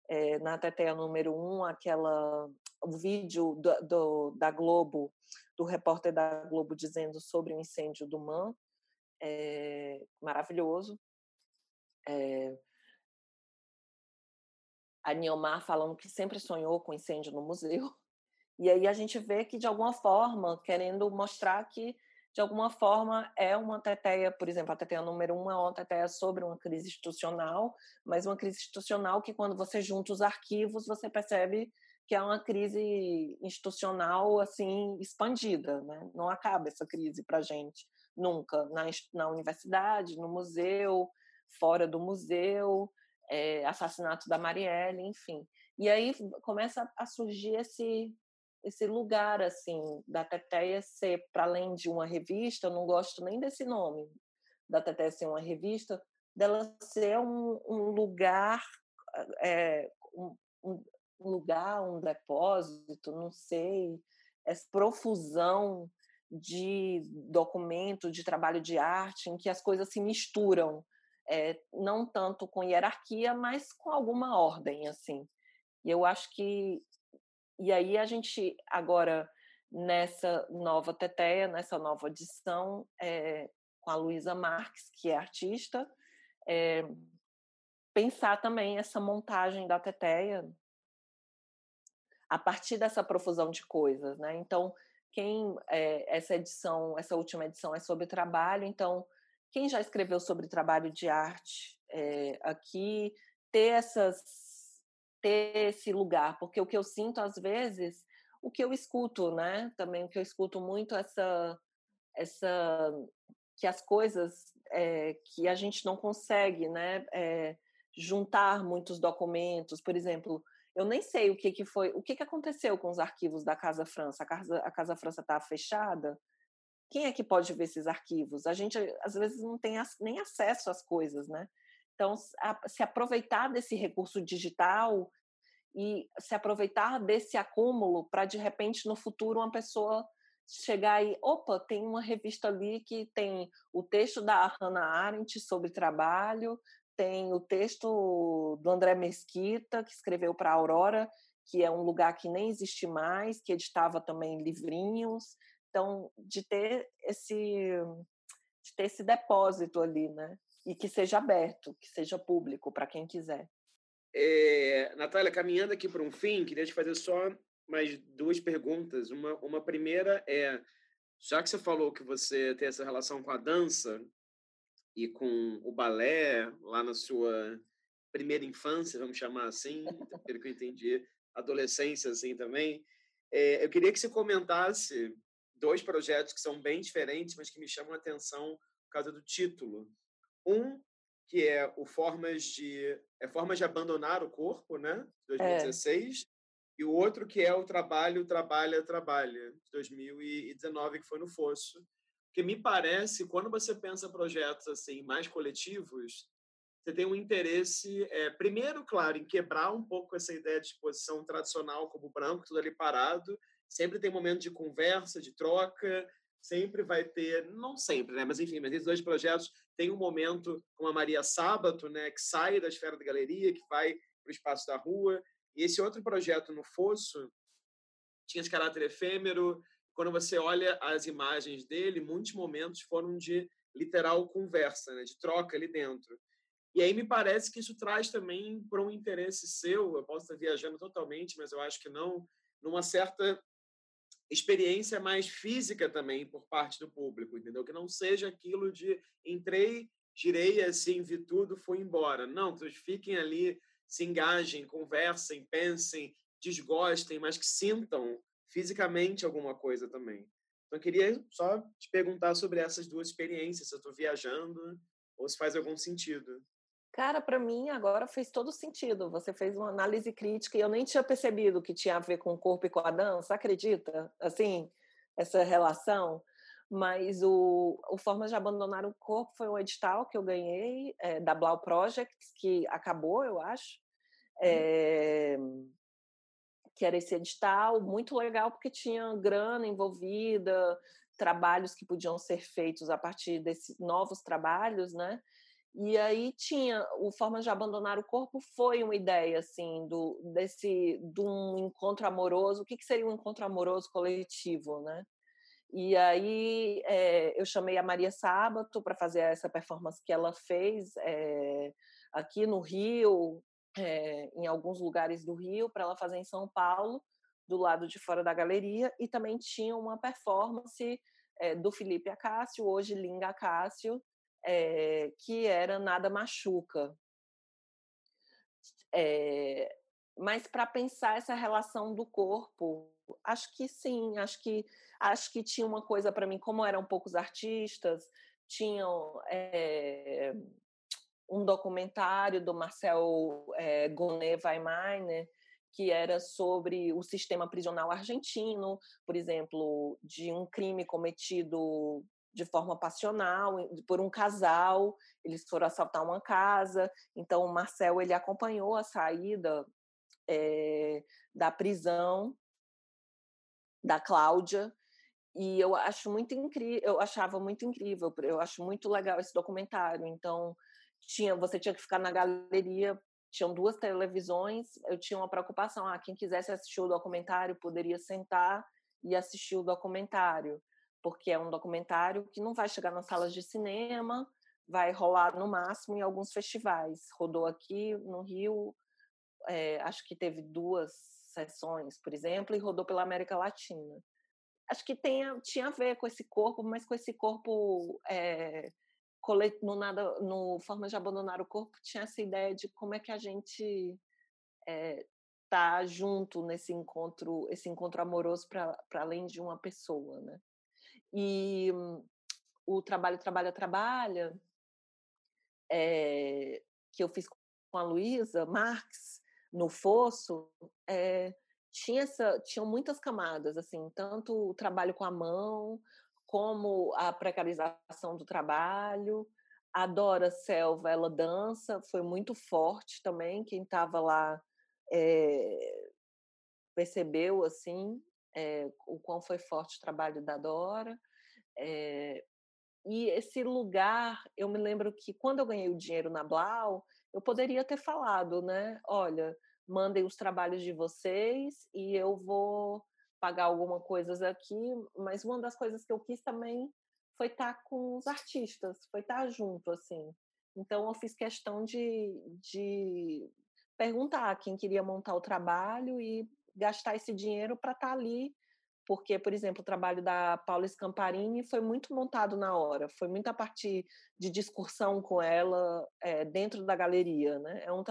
é, na teteia número um aquela o vídeo do, do, da Globo, do repórter da Globo dizendo sobre o incêndio do MAN, é, maravilhoso. É, a Niomar falando que sempre sonhou com incêndio no museu. E aí a gente vê que, de alguma forma, querendo mostrar que de alguma forma, é uma teteia, por exemplo, a teteia número um é uma teteia sobre uma crise institucional, mas uma crise institucional que, quando você junta os arquivos, você percebe que é uma crise institucional assim expandida, né? Não acaba essa crise para gente nunca na, na universidade, no museu, fora do museu, é, assassinato da Marielle, enfim. E aí começa a surgir esse esse lugar assim da Teteia ser para além de uma revista, eu não gosto nem desse nome da Teteia ser uma revista, dela ser um, um lugar é, um, um, lugar, um depósito, não sei, essa profusão de documento, de trabalho de arte, em que as coisas se misturam, é, não tanto com hierarquia, mas com alguma ordem, assim. E eu acho que e aí a gente agora nessa nova teteia, nessa nova edição, é, com a Luísa Marques, que é artista, é, pensar também essa montagem da teteia a partir dessa profusão de coisas, né? Então, quem é, essa edição, essa última edição é sobre trabalho, então quem já escreveu sobre trabalho de arte aqui ter essas ter esse lugar, porque o que eu sinto às vezes, o que eu escuto, né? Também o que eu escuto muito essa essa que as coisas é, que a gente não consegue, né? É, juntar muitos documentos, por exemplo, eu nem sei o que, que foi, o que, que aconteceu com os arquivos da Casa França. A Casa, a Casa França está fechada. Quem é que pode ver esses arquivos? A gente às vezes não tem nem acesso às coisas, né? Então, se aproveitar desse recurso digital e se aproveitar desse acúmulo para de repente no futuro uma pessoa chegar e, opa, tem uma revista ali que tem o texto da Hannah Arendt sobre trabalho, tem o texto do André Mesquita, que escreveu para a Aurora, que é um lugar que nem existe mais, que editava também livrinhos. Então, de ter esse de ter esse depósito ali, né? E que seja aberto, que seja público para quem quiser. É, Natália, caminhando aqui para um fim, queria te fazer só mais duas perguntas. Uma, uma primeira é, já que você falou que você tem essa relação com a dança e com o balé lá na sua primeira infância, vamos chamar assim, pelo que eu entendi, adolescência assim também, é, eu queria que você comentasse dois projetos que são bem diferentes, mas que me chamam a atenção por causa do título. Um que é o Formas de é Formas de Abandonar o Corpo, né? 2016. É. E o outro que é o Trabalho, Trabalha, Trabalha, de 2019, que foi no Fosso. Que me parece, quando você pensa projetos assim mais coletivos, você tem um interesse, é, primeiro, claro, em quebrar um pouco essa ideia de exposição tradicional como branco, tudo ali parado. Sempre tem momento de conversa, de troca, sempre vai ter, não sempre, né? Mas enfim, mas esses dois projetos tem um momento com a Maria Sábato, né, que sai da esfera da galeria, que vai para o espaço da rua. E esse outro projeto no Fosso tinha esse caráter efêmero. Quando você olha as imagens dele, muitos momentos foram de literal conversa, né, de troca ali dentro. E aí me parece que isso traz também para um interesse seu, eu posso estar viajando totalmente, mas eu acho que não, numa certa experiência mais física também por parte do público, entendeu? Que não seja aquilo de entrei, girei assim, vi tudo, fui embora. Não, que vocês fiquem ali, se engajem, conversem, pensem, desgostem, mas que sintam fisicamente alguma coisa também. Então, eu queria só te perguntar sobre essas duas experiências, se eu estou viajando ou se faz algum sentido. Cara, para mim agora fez todo sentido. Você fez uma análise crítica e eu nem tinha percebido que tinha a ver com o corpo e com a dança, acredita? Assim, essa relação. Mas o, o Formas de Abandonar o Corpo foi um edital que eu ganhei é, da Blau Project, que acabou, eu acho. É, que era esse edital, muito legal porque tinha grana envolvida, trabalhos que podiam ser feitos a partir desses novos trabalhos, né? E aí tinha o Formas de Abandonar o Corpo foi uma ideia assim do desse de um encontro amoroso. O que, que seria um encontro amoroso coletivo, né? E aí é, eu chamei a Maria Sábato para fazer essa performance que ela fez é, aqui no Rio, é, em alguns lugares do Rio, para ela fazer em São Paulo, do lado de fora da galeria, e também tinha uma performance do Felipe Acácio, hoje Linga Acácio, é, que era Nada Machuca. É, mas para pensar essa relação do corpo, acho que sim, acho que acho que tinha uma coisa para mim, como eram poucos artistas, tinham é, um documentário do Marcel é, Gonet Weimar, que era sobre o sistema prisional argentino, por exemplo, de um crime cometido de forma passional por um casal, eles foram assaltar uma casa, então o Marcel ele acompanhou a saída é, da prisão da Cláudia e eu acho muito incrível, eu achava muito incrível, eu acho muito legal esse documentário. Então, tinha, você tinha que ficar na galeria, tinham duas televisões, eu tinha uma preocupação, ah, quem quisesse assistir o documentário poderia sentar e assistir o documentário, porque é um documentário que não vai chegar nas salas de cinema, vai rolar no máximo em alguns festivais. Rodou aqui no Rio, é, acho que teve duas sessões, por exemplo, e rodou pela América Latina acho que tinha a ver com esse corpo, mas com esse corpo é, no nada, no forma de abandonar o corpo, tinha essa ideia de como é que a gente é, tá junto nesse encontro, esse encontro amoroso para além de uma pessoa, né? E hum, o trabalho trabalha trabalha é, que eu fiz com a Luísa Marx no Fosso, é, tinha essa, tinham muitas camadas, assim, tanto o trabalho com a mão, como a precarização do trabalho. A Dora Selva, ela dança, foi muito forte também. Quem estava lá é, percebeu, assim, é, o quão foi forte o trabalho da Dora. É, e esse lugar, eu me lembro que quando eu ganhei o dinheiro na Blau, eu poderia ter falado, né? Olha, mandem os trabalhos de vocês e eu vou pagar alguma coisas aqui, mas uma das coisas que eu quis também foi estar tá com os artistas, foi estar tá junto, assim. Então, eu fiz questão de, de perguntar quem queria montar o trabalho e gastar esse dinheiro para estar tá ali porque, por exemplo, o trabalho da Paula Scamparini foi muito montado na hora, foi muito a partir de discussão com ela é, dentro da galeria, né? É, um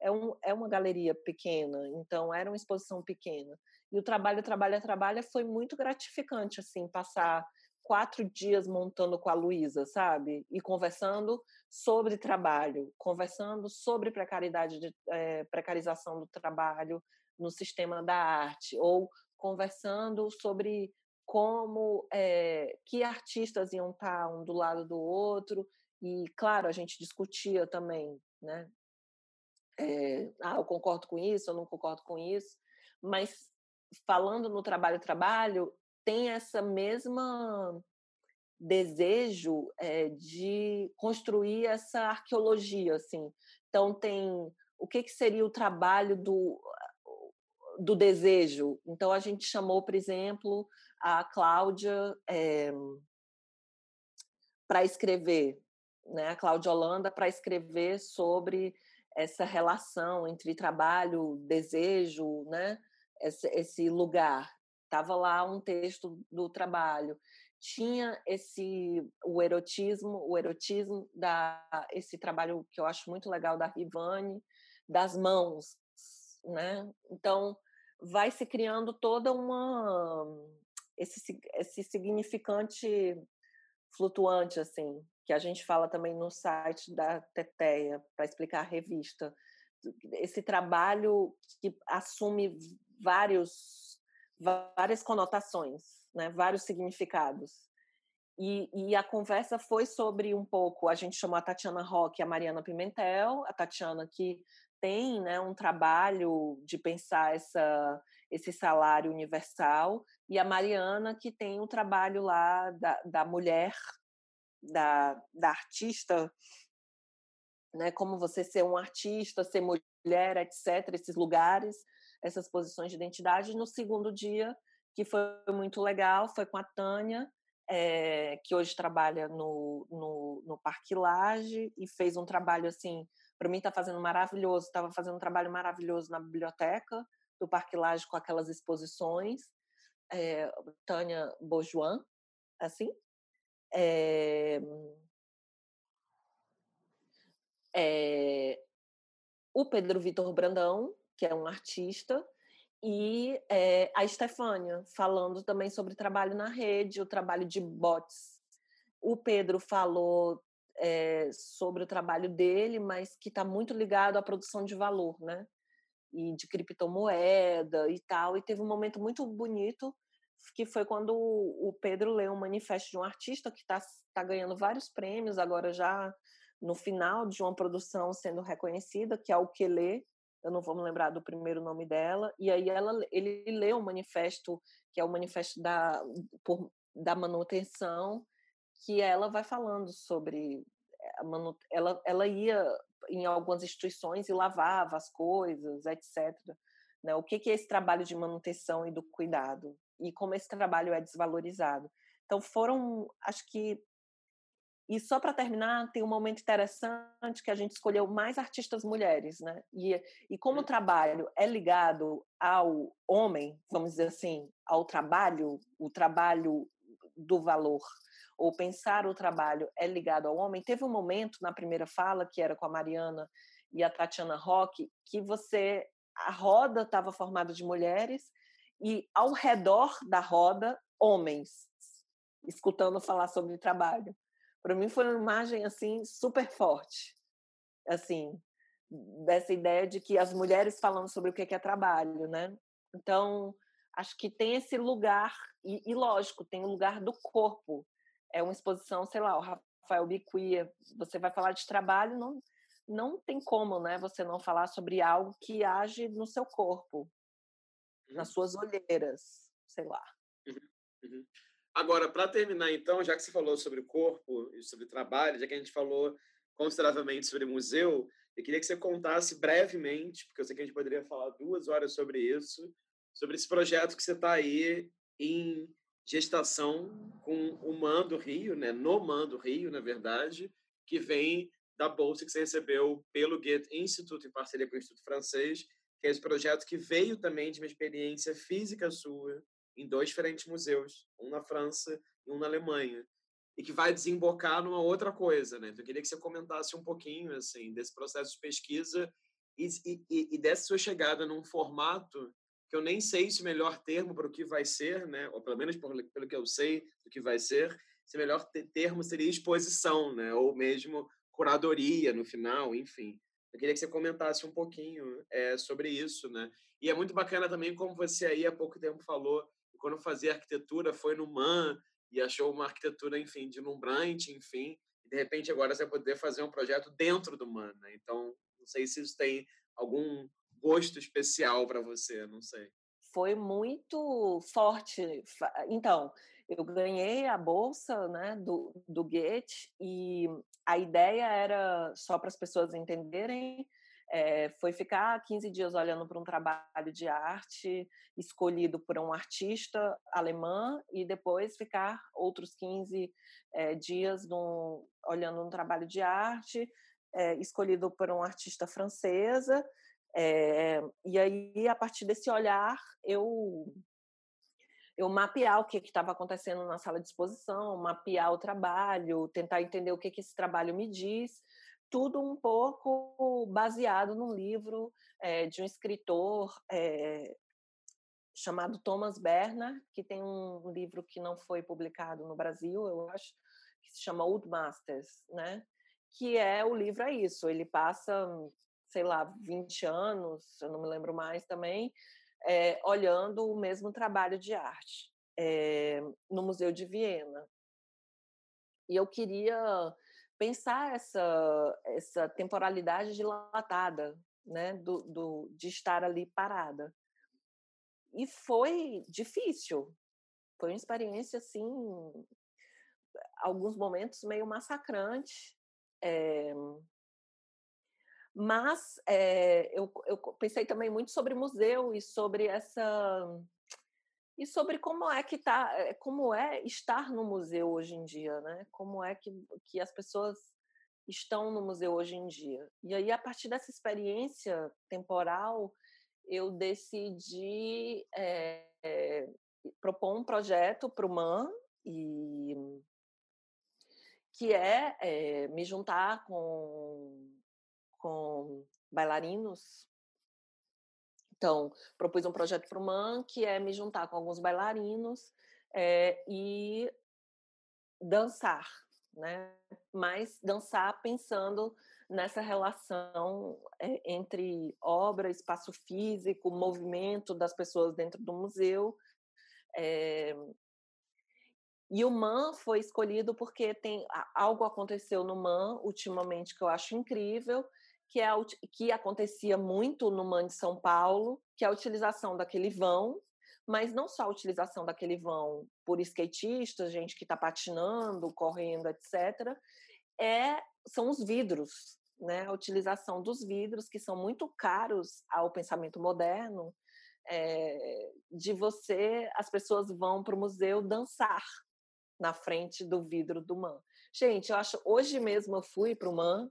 é, um, é uma galeria pequena, então era uma exposição pequena. E o trabalho Trabalha, Trabalha foi muito gratificante, assim, passar quatro dias montando com a Luísa, sabe? E conversando sobre trabalho, conversando sobre precariedade, de, é, precarização do trabalho no sistema da arte, ou conversando sobre como é, que artistas iam estar um do lado do outro e claro a gente discutia também né é, ah eu concordo com isso eu não concordo com isso mas falando no trabalho trabalho tem essa mesma desejo é, de construir essa arqueologia assim. Então tem o que, que seria o trabalho do do desejo. Então, a gente chamou, por exemplo, a Cláudia é, eh, para escrever, né? a Cláudia Holanda, para escrever sobre essa relação entre trabalho, desejo, né? esse, esse lugar. Estava lá um texto do trabalho. Tinha esse o erotismo, o erotismo da esse trabalho que eu acho muito legal da Rivane, das mãos, né? Então, vai se criando toda uma esse, esse significante flutuante assim que a gente fala também no site da Teteia para explicar a revista. Esse trabalho que assume vários várias conotações né vários significados. E, e, a conversa foi sobre um pouco a gente chamou a Tatiana Roque e a Mariana Pimentel a Tatiana que tem né, um trabalho de pensar essa, esse salário universal, e a Mariana, que tem o um trabalho lá da, da mulher, da, da artista, né, como você ser um artista, ser mulher, etc., esses lugares, essas posições de identidade. No segundo dia, que foi muito legal, foi com a Tânia, é, que hoje trabalha no, no, no Parque Lage e fez um trabalho assim para mim está fazendo maravilhoso, estava fazendo um trabalho maravilhoso na biblioteca do Parque Lage com aquelas exposições, é, Tânia Bojuan, assim, é, é, o Pedro Vitor Brandão, que é um artista, e é, a Estefânia, falando também sobre trabalho na rede, o trabalho de bots. O Pedro falou é, sobre o trabalho dele, mas que está muito ligado à produção de valor, né? e de criptomoeda e tal. E teve um momento muito bonito que foi quando o Pedro leu um manifesto de um artista que está tá ganhando vários prêmios, agora já no final de uma produção sendo reconhecida, que é o Quelê, eu não vou me lembrar do primeiro nome dela, e aí ela, ele leu um manifesto, que é o manifesto da, por, da manutenção, que ela vai falando sobre ela, ela ia em algumas instituições e lavava as coisas, etc. Né? O que, que é esse trabalho de manutenção e do cuidado? E como esse trabalho é desvalorizado? Então, foram, acho que. E só para terminar, tem um momento interessante que a gente escolheu mais artistas mulheres, né? E, e como o hum. trabalho é ligado ao homem, vamos dizer assim, ao trabalho, o trabalho do valor, ou pensar o trabalho é ligado ao homem, teve um momento na primeira fala, que era com a Mariana e a Tatiana Roque, que você. A roda estava formada de mulheres e ao redor da roda, homens, escutando falar sobre trabalho. Para mim foi uma imagem assim super forte. Assim, dessa ideia de que as mulheres falando sobre o que é trabalho, né? Então, acho que tem esse lugar, e, e lógico, tem o lugar do corpo, é uma exposição, sei lá, o Rafael Biquia, você vai falar de trabalho, não, não tem como, né, você não falar sobre algo que age no seu corpo, uhum. nas suas olheiras, sei lá. Uhum. Uhum. Agora, para terminar, então, já que você falou sobre o corpo e sobre trabalho, já que a gente falou consideravelmente sobre museu, eu queria que você contasse brevemente, porque eu sei que a gente poderia falar duas horas sobre isso, sobre esse projeto que você está aí em gestação com o MAN do Rio, né? no MAN do Rio, na verdade, que vem da bolsa que você recebeu pelo Goethe Institute, em parceria com o Instituto Francês, que é esse projeto que veio também de uma experiência física sua em dois diferentes museus, um na França e um na Alemanha, e que vai desembocar numa outra coisa, né? Então, eu queria que você comentasse um pouquinho, assim, desse processo de pesquisa e, e, e dessa sua chegada num formato que eu nem sei se o melhor termo para o que vai ser, né? ou pelo menos pelo que eu sei do que vai ser, se o melhor termo seria exposição, né? ou mesmo curadoria no final, enfim. Eu queria que você comentasse um pouquinho é, sobre isso, né? E é muito bacana também como você aí há pouco tempo falou, quando fazia arquitetura foi no MAN e achou uma arquitetura, enfim, de lumbrante, enfim, e de repente agora você vai poder fazer um projeto dentro do MAN, né? Então, não sei se isso tem algum gosto especial para você? Não sei. Foi muito forte. Então, eu ganhei a bolsa né, do, do Goethe e a ideia era, só para as pessoas entenderem, é, foi ficar 15 dias olhando para um trabalho de arte escolhido por um artista alemã e depois ficar outros 15 é, dias num, olhando um trabalho de arte é, escolhido por um artista francesa é, e aí, a partir desse olhar, eu eu mapear o que estava acontecendo na sala de exposição, mapear o trabalho, tentar entender o que, que esse trabalho me diz, tudo um pouco baseado num livro é, de um escritor é, chamado Thomas Bernard, que tem um livro que não foi publicado no Brasil, eu acho, que se chama Old Masters, né? Que é o livro é isso, ele passa sei lá, 20 anos, eu não me lembro mais também, é, olhando o mesmo trabalho de arte é, no Museu de Viena. E eu queria pensar essa, essa temporalidade dilatada, né, do, do, de estar ali parada. E foi difícil, foi uma experiência, assim, alguns momentos meio massacrante, é, mas é, eu, eu pensei também muito sobre museu e sobre essa e sobre como é que tá, eh, como é estar no museu hoje em dia, né? Como é que, que as pessoas estão no museu hoje em dia. E aí a partir dessa experiência temporal, eu decidi é, é, propor um projeto para o MAN e que é, é me juntar com com bailarinos. Então, propus um projeto para o MAN, que é me juntar com alguns bailarinos é, e dançar, né? Mas dançar pensando nessa relação é, entre obra, espaço físico, movimento das pessoas dentro do museu. É, e o MAN foi escolhido porque tem algo aconteceu no MAN ultimamente que eu acho incrível, que, é a, que acontecia muito no MAN de São Paulo, que é a utilização daquele vão, mas não só a utilização daquele vão por skatistas, gente que está patinando, correndo, etc., é, são os vidros, né? a utilização dos vidros, que são muito caros ao pensamento moderno, é, de você, as pessoas vão para o museu dançar na frente do vidro do MAN. Gente, eu acho, hoje mesmo eu fui para o MAN,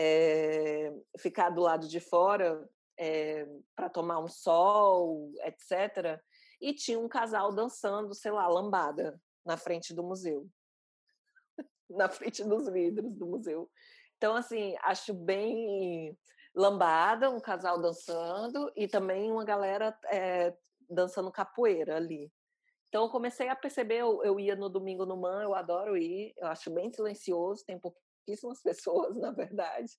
é, ficar do lado de fora é, para tomar um sol, etc. E tinha um casal dançando, sei lá, lambada na frente do museu. *laughs* na frente dos vidros do museu. Então, assim, acho bem lambada, um casal dançando e também uma galera é, dançando capoeira ali. Então, eu comecei a perceber, eu, eu, ia no domingo no MAN, eu adoro ir, eu acho bem silencioso, tem pouquíssimas *laughs* pessoas, na verdade.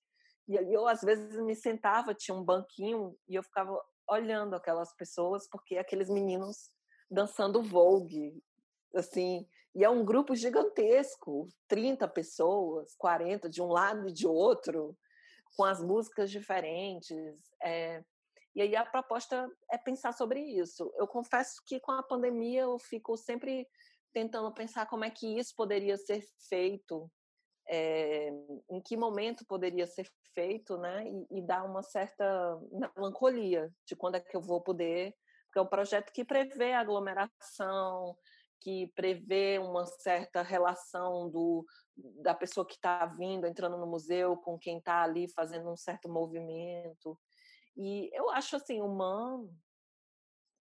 E eu, às vezes, me sentava, tinha um banquinho, e eu ficava olhando aquelas pessoas, porque aqueles meninos dançando Vogue, assim, e é um grupo gigantesco, 30 pessoas, 40 de um lado e de outro, com as músicas diferentes. É... E aí a proposta é pensar sobre isso. Eu confesso que com a pandemia eu fico sempre tentando pensar como é que isso poderia ser feito, é... em que momento poderia ser feito, né? E, e dar uma certa melancolia de quando é que eu vou poder, porque é um projeto que prevê aglomeração, que prevê uma certa relação do, da pessoa que está vindo, entrando no museu, com quem está ali fazendo um certo movimento. E eu acho assim, uma.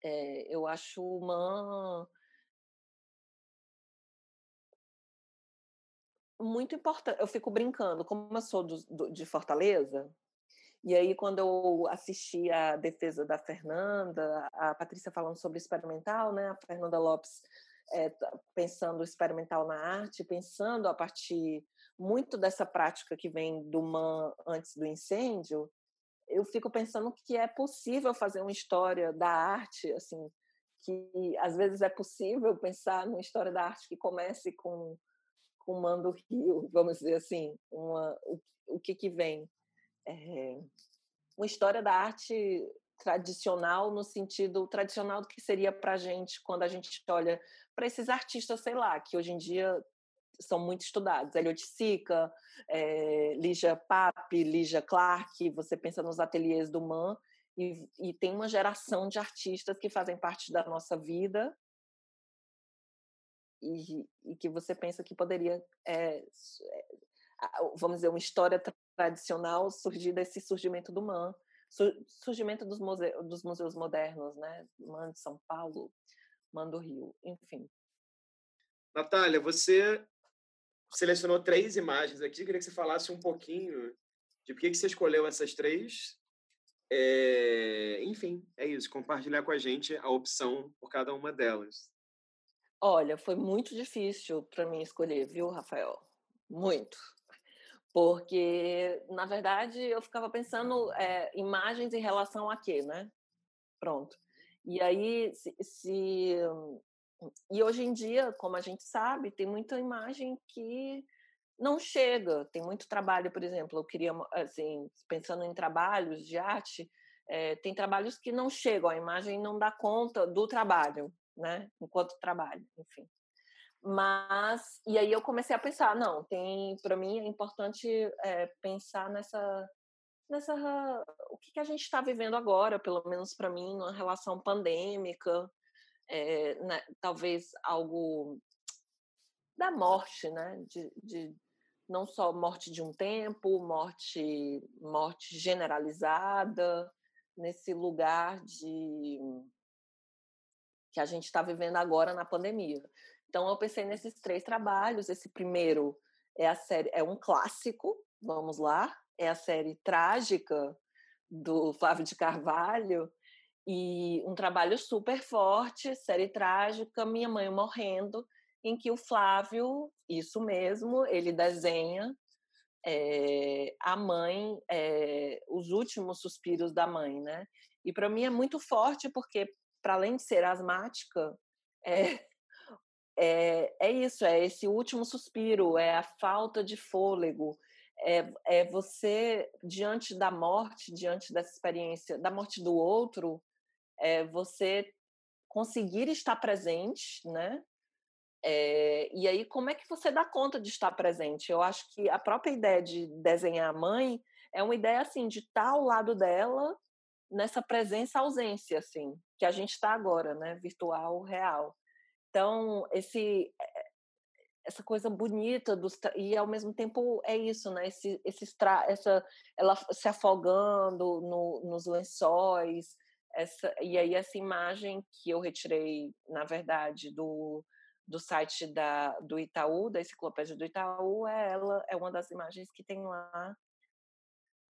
É, eu acho uma. Muito importante. Eu fico brincando, como eu sou do, do, de Fortaleza, e aí, quando eu assisti a defesa da Fernanda, a Patrícia falando sobre experimental, né? A Fernanda Lopes é, pensando experimental na arte, pensando a partir muito dessa prática que vem do MAN antes do incêndio, eu fico pensando que é possível fazer uma história da arte, assim, que às vezes é possível pensar numa história da arte que comece com com Man do Rio, *laughs* vamos dizer assim, uma, o, o que que vem? É, uma história da arte tradicional no sentido tradicional do que seria para a gente quando a gente olha para esses artistas, sei lá, que hoje em dia são muito estudados. Elliot Sica, é, Lígia Pape, Lígia Clark, você pensa nos ateliês do Man, e, e, tem uma geração de artistas que fazem parte da nossa vida e, e que você pensa que poderia, é, vamos dizer, uma história tradicional surgir desse surgimento do Man surgimento dos, museus, dos museus modernos, né? Man de São Paulo, Man do Rio, enfim. Natália, você selecionou três imagens aqui. Queria que você falasse um pouquinho de por que você escolheu essas três. É... Enfim, é isso. Compartilhar com a gente a opção por cada uma delas. Olha, foi muito difícil para mim escolher, viu, Rafael? Muito porque na verdade eu ficava pensando é, imagens em relação a quê, né? Pronto. E aí se, se, e hoje em dia, como a gente sabe, tem muita imagem que não chega. Tem muito trabalho, por exemplo, eu queria assim pensando em trabalhos de arte, é, tem trabalhos que não chegam, a imagem não dá conta do trabalho, né? Enquanto trabalho, enfim. Mas, e aí eu comecei a pensar, não, tem, para mim é importante é, pensar nessa, nessa, o que, que a gente está vivendo agora, pelo menos para mim, numa relação pandêmica, é, né, talvez algo da morte, né, de, de não só morte de um tempo, morte, morte generalizada, nesse lugar de que a gente está vivendo agora na pandemia. Então eu pensei nesses três trabalhos. Esse primeiro é a série, é um clássico, vamos lá, é a série Trágica do Flávio de Carvalho e um trabalho super forte, série trágica, Minha Mãe Morrendo, em que o Flávio, isso mesmo, ele desenha é, a mãe, é, os últimos suspiros da mãe, né? E para mim é muito forte porque, para além de ser asmática, é, *laughs* é, é isso, é esse último suspiro, é a falta de fôlego, é, é você, diante da morte, diante dessa experiência, da morte do outro, é você conseguir estar presente, né? É, e aí, como é que você dá conta de estar presente? Eu acho que a própria ideia de desenhar a mãe é uma ideia assim de estar ao lado dela nessa presença ausência assim que a gente está agora, né? Virtual, real. Então esse eh, essa coisa bonita dos e ao mesmo tempo é isso, né? Esse, esse essa ela se afogando no, nos lençóis, essa e aí essa imagem que eu retirei na verdade do do site da, do Itaú, da enciclopédia do Itaú, é ela, é uma das imagens que tem lá.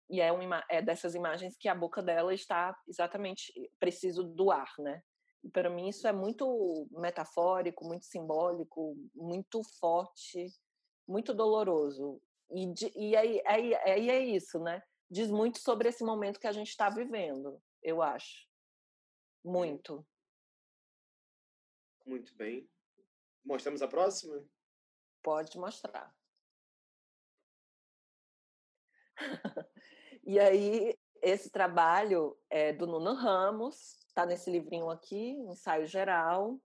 E é, uma, é dessas imagens que a boca dela está exatamente preciso do ar, né? E para mim isso é muito metafórico, muito simbólico, muito forte, muito doloroso. E, e aí, aí, aí é isso, né? Diz muito sobre esse momento que a gente está vivendo, eu acho. Muito. Muito bem. Mostramos a próxima? Pode mostrar. *laughs* e aí, esse trabalho é do Nuno Ramos, está nesse livrinho aqui, Ensaio Geral,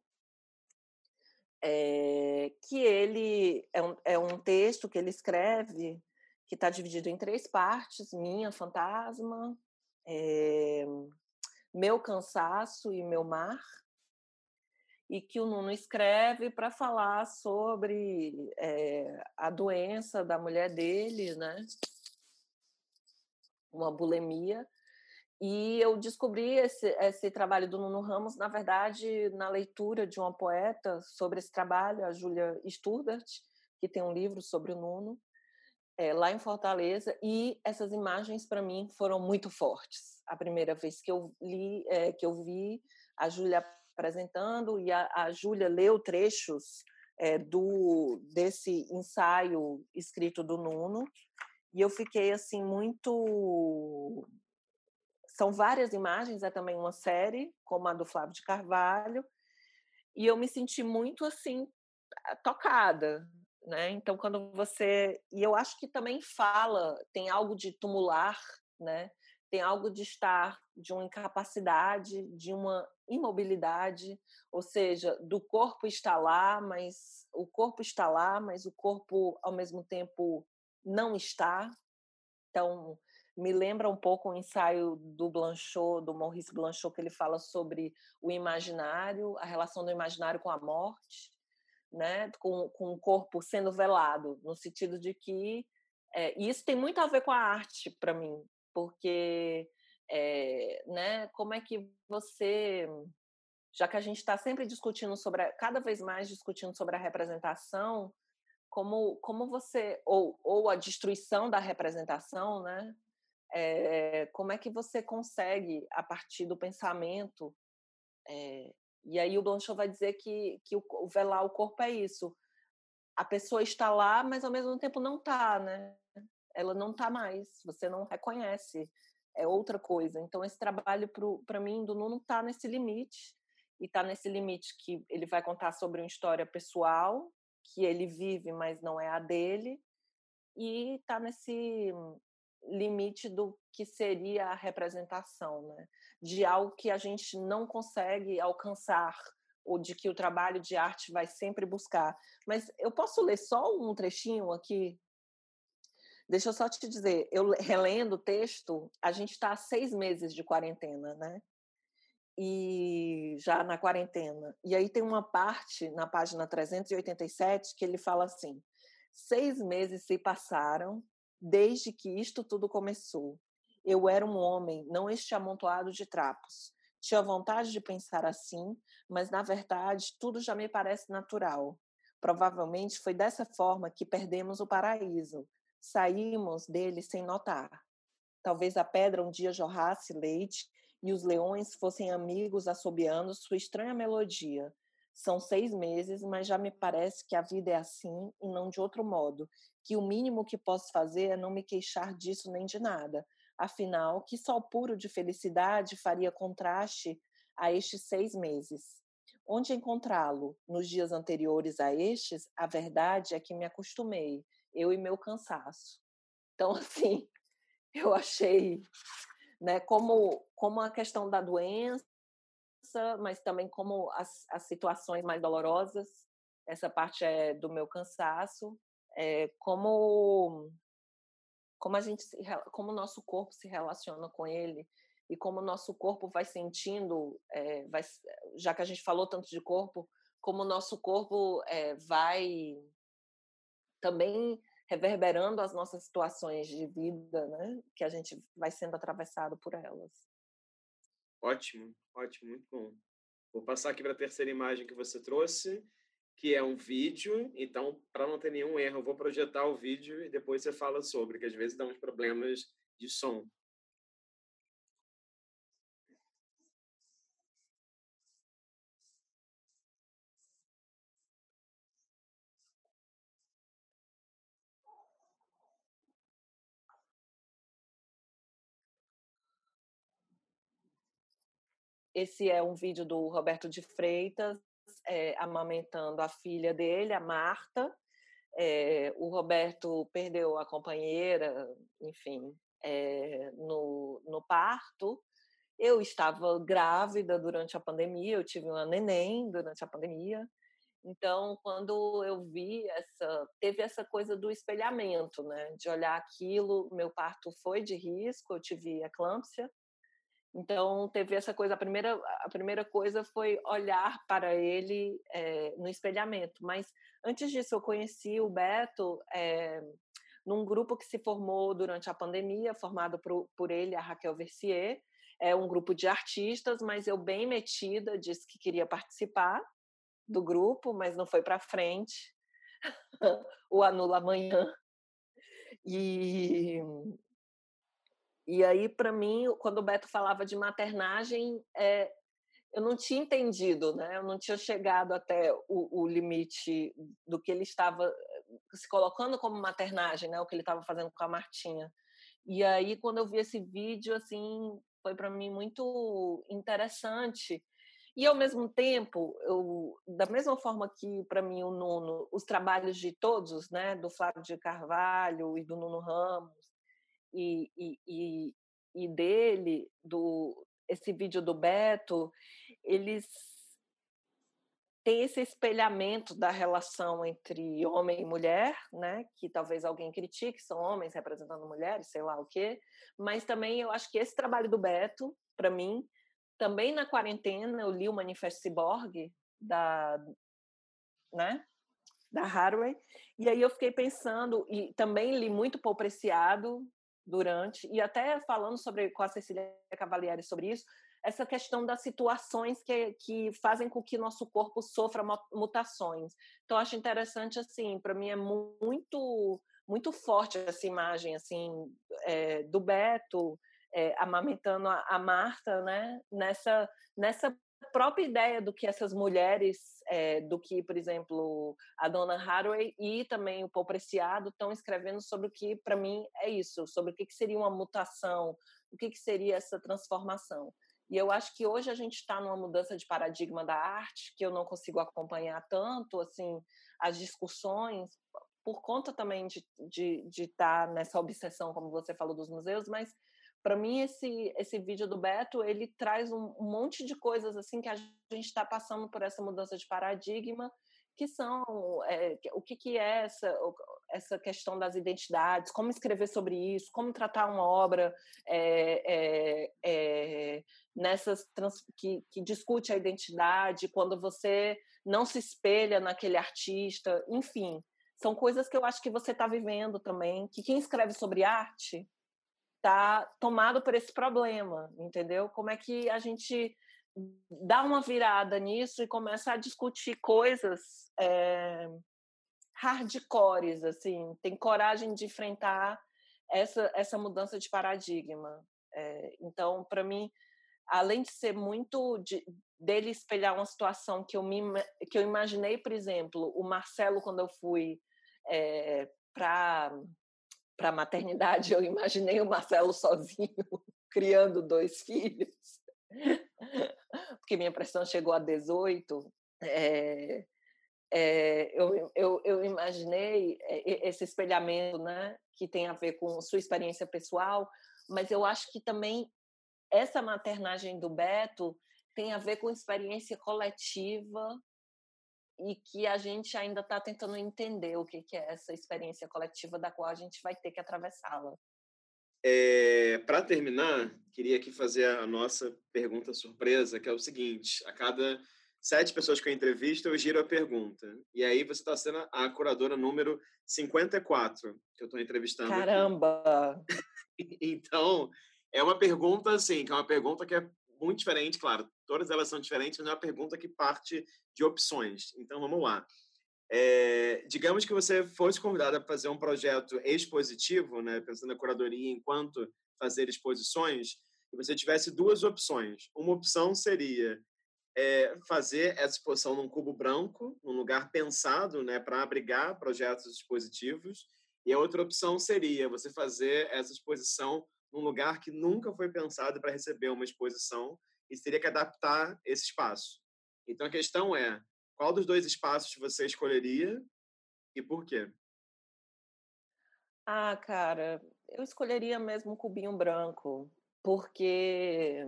é, que ele é um, é um texto que ele escreve que está dividido em três partes: Minha Fantasma, é, Meu Cansaço e Meu Mar e que o Nuno escreve para falar sobre é, a doença da mulher dele, né? Uma bulimia. E eu descobri esse, esse trabalho do Nuno Ramos, na verdade, na leitura de uma poeta sobre esse trabalho, a Júlia Sturdart, que tem um livro sobre o Nuno, é, lá em Fortaleza. E essas imagens, para mim, foram muito fortes. A primeira vez que eu li, é, que eu vi a Júlia apresentando e a, a Júlia leu trechos é, do desse ensaio escrito do Nuno e eu fiquei assim muito são várias imagens é também uma série como a do Flávio de Carvalho e eu me senti muito assim tocada né? Então quando você e eu acho que também fala tem algo de tumular né? Tem algo de estar de uma incapacidade, de uma imobilidade, ou seja, do corpo está lá, mas o corpo está lá, mas o corpo ao mesmo tempo não está. Então, me lembra um pouco o ensaio do Blanchot, do Maurice Blanchot, que ele fala sobre o imaginário, a relação do imaginário com a morte, né? com, com o corpo sendo velado, no sentido de que é, e isso tem muito a ver com a arte para mim, porque é, né, como é que você, já que a gente está sempre discutindo sobre, a, cada vez mais discutindo sobre a representação, como, como você, ou, ou a destruição da representação, né? É, como é que você consegue, a partir do pensamento, é, e aí o Blanchot vai dizer que, que o, o velar o corpo é isso. A pessoa está lá, mas ao mesmo tempo não está, né? ela não está mais, você não reconhece, é outra coisa. Então, esse trabalho, para mim, do Nuno está nesse limite, e está nesse limite que ele vai contar sobre uma história pessoal, que ele vive, mas não é a dele, e está nesse limite do que seria a representação, né? de algo que a gente não consegue alcançar, ou de que o trabalho de arte vai sempre buscar. Mas eu posso ler só um trechinho aqui Deixa eu só te dizer, eu relendo o texto, a gente está há seis meses de quarentena, né? E já na quarentena. E aí tem uma parte na página 387 que ele fala assim: seis meses se passaram desde que isto tudo começou. Eu era um homem, não este amontoado de trapos. Tinha vontade de pensar assim, mas na verdade tudo já me parece natural. Provavelmente foi dessa forma que perdemos o paraíso, Saímos dele sem notar. Talvez a pedra um dia jorrasse leite e os leões fossem amigos assobiando sua estranha melodia. São seis meses, mas já me parece que a vida é assim e não de outro modo. Que o mínimo que posso fazer é não me queixar disso nem de nada. Afinal, que sol puro de felicidade faria contraste a estes seis meses? Onde encontrá-lo? Nos dias anteriores a estes, a verdade é que me acostumei, eu e meu cansaço. Então, assim, *laughs* eu achei, né, como, como a questão da doença, mas também como as, as situações mais dolorosas, essa parte é do meu cansaço, é, como como a gente como o nosso corpo se relaciona com ele e como o nosso corpo vai sentindo é, vai, já que a gente falou tanto de corpo como o nosso corpo é, vai também reverberando as nossas situações de vida, né? Que a gente vai sendo atravessado por elas. Ótimo, ótimo, muito bom. Vou passar aqui para a terceira imagem que você trouxe, que é um vídeo. Então, para não ter nenhum erro, eu vou projetar o vídeo e depois você fala sobre, que às vezes dá uns problemas de som. Esse é um vídeo do Roberto de Freitas, é, amamentando a filha dele, a Marta. É, o Roberto perdeu a companheira, enfim, é, no, no parto. Eu estava grávida durante a pandemia, eu tive uma neném durante a pandemia. Então, quando eu vi essa, teve essa coisa do espelhamento, né? De olhar aquilo, meu parto foi de risco, eu tive eclâmpsia, então teve essa coisa. A primeira, a primeira coisa foi olhar para ele é, no espelhamento. Mas antes disso eu conheci o Beto é, num grupo que se formou durante a pandemia, formado por, por ele, a Raquel Versier. É um grupo de artistas, mas eu bem metida disse que queria participar do grupo, mas não foi para frente. *laughs* o anula amanhã. E e aí, para mim, quando o Beto falava de maternagem, é, eu não tinha entendido, né? Eu não tinha chegado até o, o, limite do que ele estava eh, se colocando como maternagem, né? O que ele estava fazendo com a Martinha. E aí, quando eu vi esse vídeo, assim, foi para mim muito interessante. E ao mesmo tempo, eu, da mesma forma que para mim o Nuno, os trabalhos de todos, né, do Flávio de Carvalho e do Nuno Ramos, e, e, e, dele, do esse vídeo do Beto, eles têm esse espelhamento da relação entre homem e mulher, né? Que talvez alguém critique, são homens representando mulheres, sei lá o quê. Mas também eu acho que esse trabalho do Beto, para mim, também na quarentena eu li o Manifesto Cyborg da, né? Da Haraway e aí eu fiquei pensando e também li muito Paul Preciado durante, e até falando sobre com a Cecília Cavalieri sobre isso, essa questão das situações que, que fazem com que nosso corpo sofra mutações. Então, acho interessante, assim, para mim é muito muito forte essa imagem, assim, é, do Beto é, amamentando a, a Marta, né, nessa, nessa própria ideia do que essas mulheres, é, do que, por exemplo, a dona Haraway e também o Paul Preciado estão escrevendo sobre o que, para mim, é isso, sobre o que, que seria uma mutação, o que, que seria essa transformação. E eu acho que hoje a gente está numa mudança de paradigma da arte, que eu não consigo acompanhar tanto, assim, as discussões, por conta também de estar de, de tá nessa obsessão, como você falou, dos museus, mas para mim esse esse vídeo do Beto ele traz um, um monte de coisas assim que a gente está passando por essa mudança de paradigma que são é, o que, que é essa essa questão das identidades como escrever sobre isso como tratar uma obra é, é, é nessas trans, que, que discute a identidade quando você não se espelha naquele artista enfim. São coisas que eu acho que você está vivendo também que quem escreve sobre arte está tomado por esse problema, entendeu? Como é que a gente dá uma virada nisso e começa a discutir coisas é, hardcores, assim, tem coragem de enfrentar essa, essa mudança de paradigma. É, então, para mim, além de ser muito de, dele espelhar uma situação que eu me que eu imaginei, por exemplo, o Marcelo quando eu fui é, para para a maternidade, eu imaginei o Marcelo sozinho *laughs* criando dois filhos, porque minha pressão chegou a 18. É, é, eu, eu, eu imaginei esse espelhamento, né, que tem a ver com sua experiência pessoal, mas eu acho que também essa maternagem do Beto tem a ver com experiência coletiva e que a gente ainda está tentando entender o que, que é essa experiência coletiva da qual a gente vai ter que atravessá-la. É, Para terminar, queria aqui fazer a nossa pergunta surpresa, que é o seguinte: a cada sete pessoas que eu entrevisto, eu giro a pergunta. E aí você está sendo a curadora número 54 que eu estou entrevistando. Caramba! *laughs* então, é uma pergunta, assim, que é uma pergunta que é muito diferente, claro, todas elas são diferentes, mas é uma pergunta que parte de opções. Então, vamos lá. É, digamos que você fosse convidada a fazer um projeto expositivo, né, pensando na curadoria enquanto fazer exposições, e você tivesse duas opções. Uma opção seria é, fazer essa exposição num cubo branco, num lugar pensado né, para abrigar projetos expositivos, e a outra opção seria você fazer essa exposição num lugar que nunca foi pensado para receber uma exposição e teria que adaptar esse espaço. Então a questão é, qual dos dois espaços você escolheria e por quê? Ah, cara, eu escolheria mesmo um cubinho branco, porque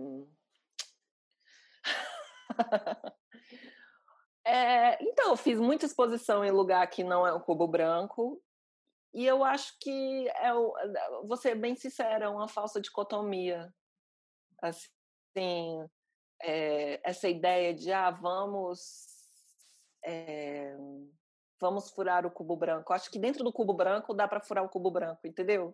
*laughs* é, então, eu fiz muita exposição em lugar que não é um cubo branco e eu acho que é, vou ser bem sincera, é uma falsa dicotomia. Assim, é, essa ideia de ah, vamos é, vamos furar o cubo branco. Acho que dentro do cubo branco dá para furar o cubo branco, entendeu?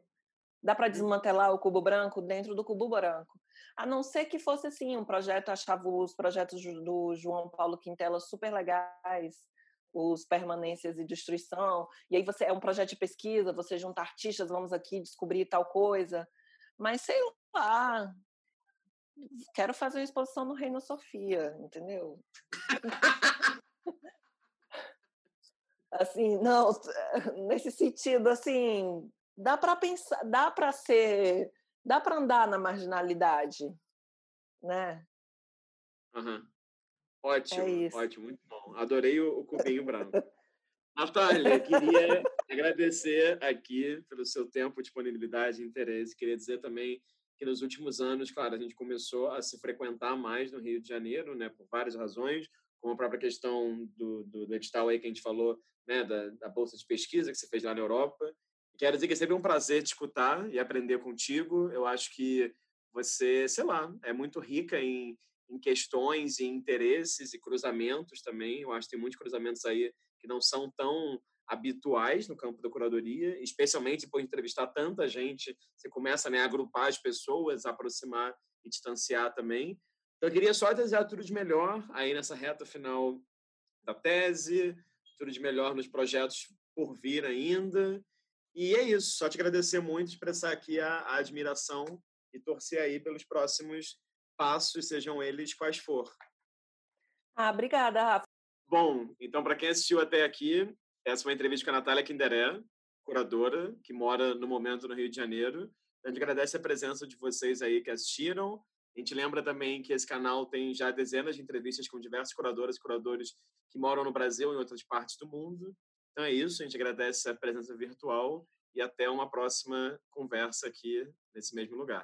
Dá para uhum. desmantelar o cubo branco dentro do cubo branco. A não ser que fosse assim um projeto, achava os projetos do João Paulo Quintela super legais, os permanências e destruição, e aí você é um projeto de pesquisa, você junta artistas, vamos aqui descobrir tal coisa, mas sei lá, quero fazer uma exposição no Reino Sofia, entendeu? assim, não, *laughs* nesse sentido, assim, dá para pensar, dá para ser, dá para andar na marginalidade, né? Uhum. Ótimo, é ótimo, muito bom. Adorei o, o cubinho branco. *laughs* Natália, queria agradecer aqui pelo seu tempo, disponibilidade e interesse. Queria dizer também que nos últimos anos, claro, a gente começou a se frequentar mais no Rio de Janeiro, né, por várias razões, como a própria questão do, do, do edital aí que a gente falou, né, da, da, bolsa de pesquisa que você fez lá na Europa. Quero dizer que é sempre um prazer te escutar e aprender contigo. Eu acho que você, sei lá, é muito rica em em questões e interesses e cruzamentos também. Eu acho que tem muitos cruzamentos aí que não são tão habituais no campo da curadoria, especialmente depois de entrevistar tanta gente, você começa né, a agrupar as pessoas, aproximar e distanciar também. Então, eu queria só desejar tudo de melhor aí nessa reta final da tese, tudo de melhor nos projetos por vir ainda. E é isso, só te agradecer muito, expressar aqui a, a admiração e torcer aí pelos próximos passos, sejam eles quais for. Ah, obrigada, Rafa. Bom, então, para quem assistiu até aqui, essa foi uma entrevista com a Natália Kinderé, curadora, que mora no momento no Rio de Janeiro. A gente agradece a presença de vocês aí que assistiram. A gente lembra também que esse canal tem já dezenas de entrevistas com diversos curadoras e curadores que moram no Brasil e em outras partes do mundo. Então é isso, a gente agradece a presença virtual e até uma próxima conversa aqui nesse mesmo lugar.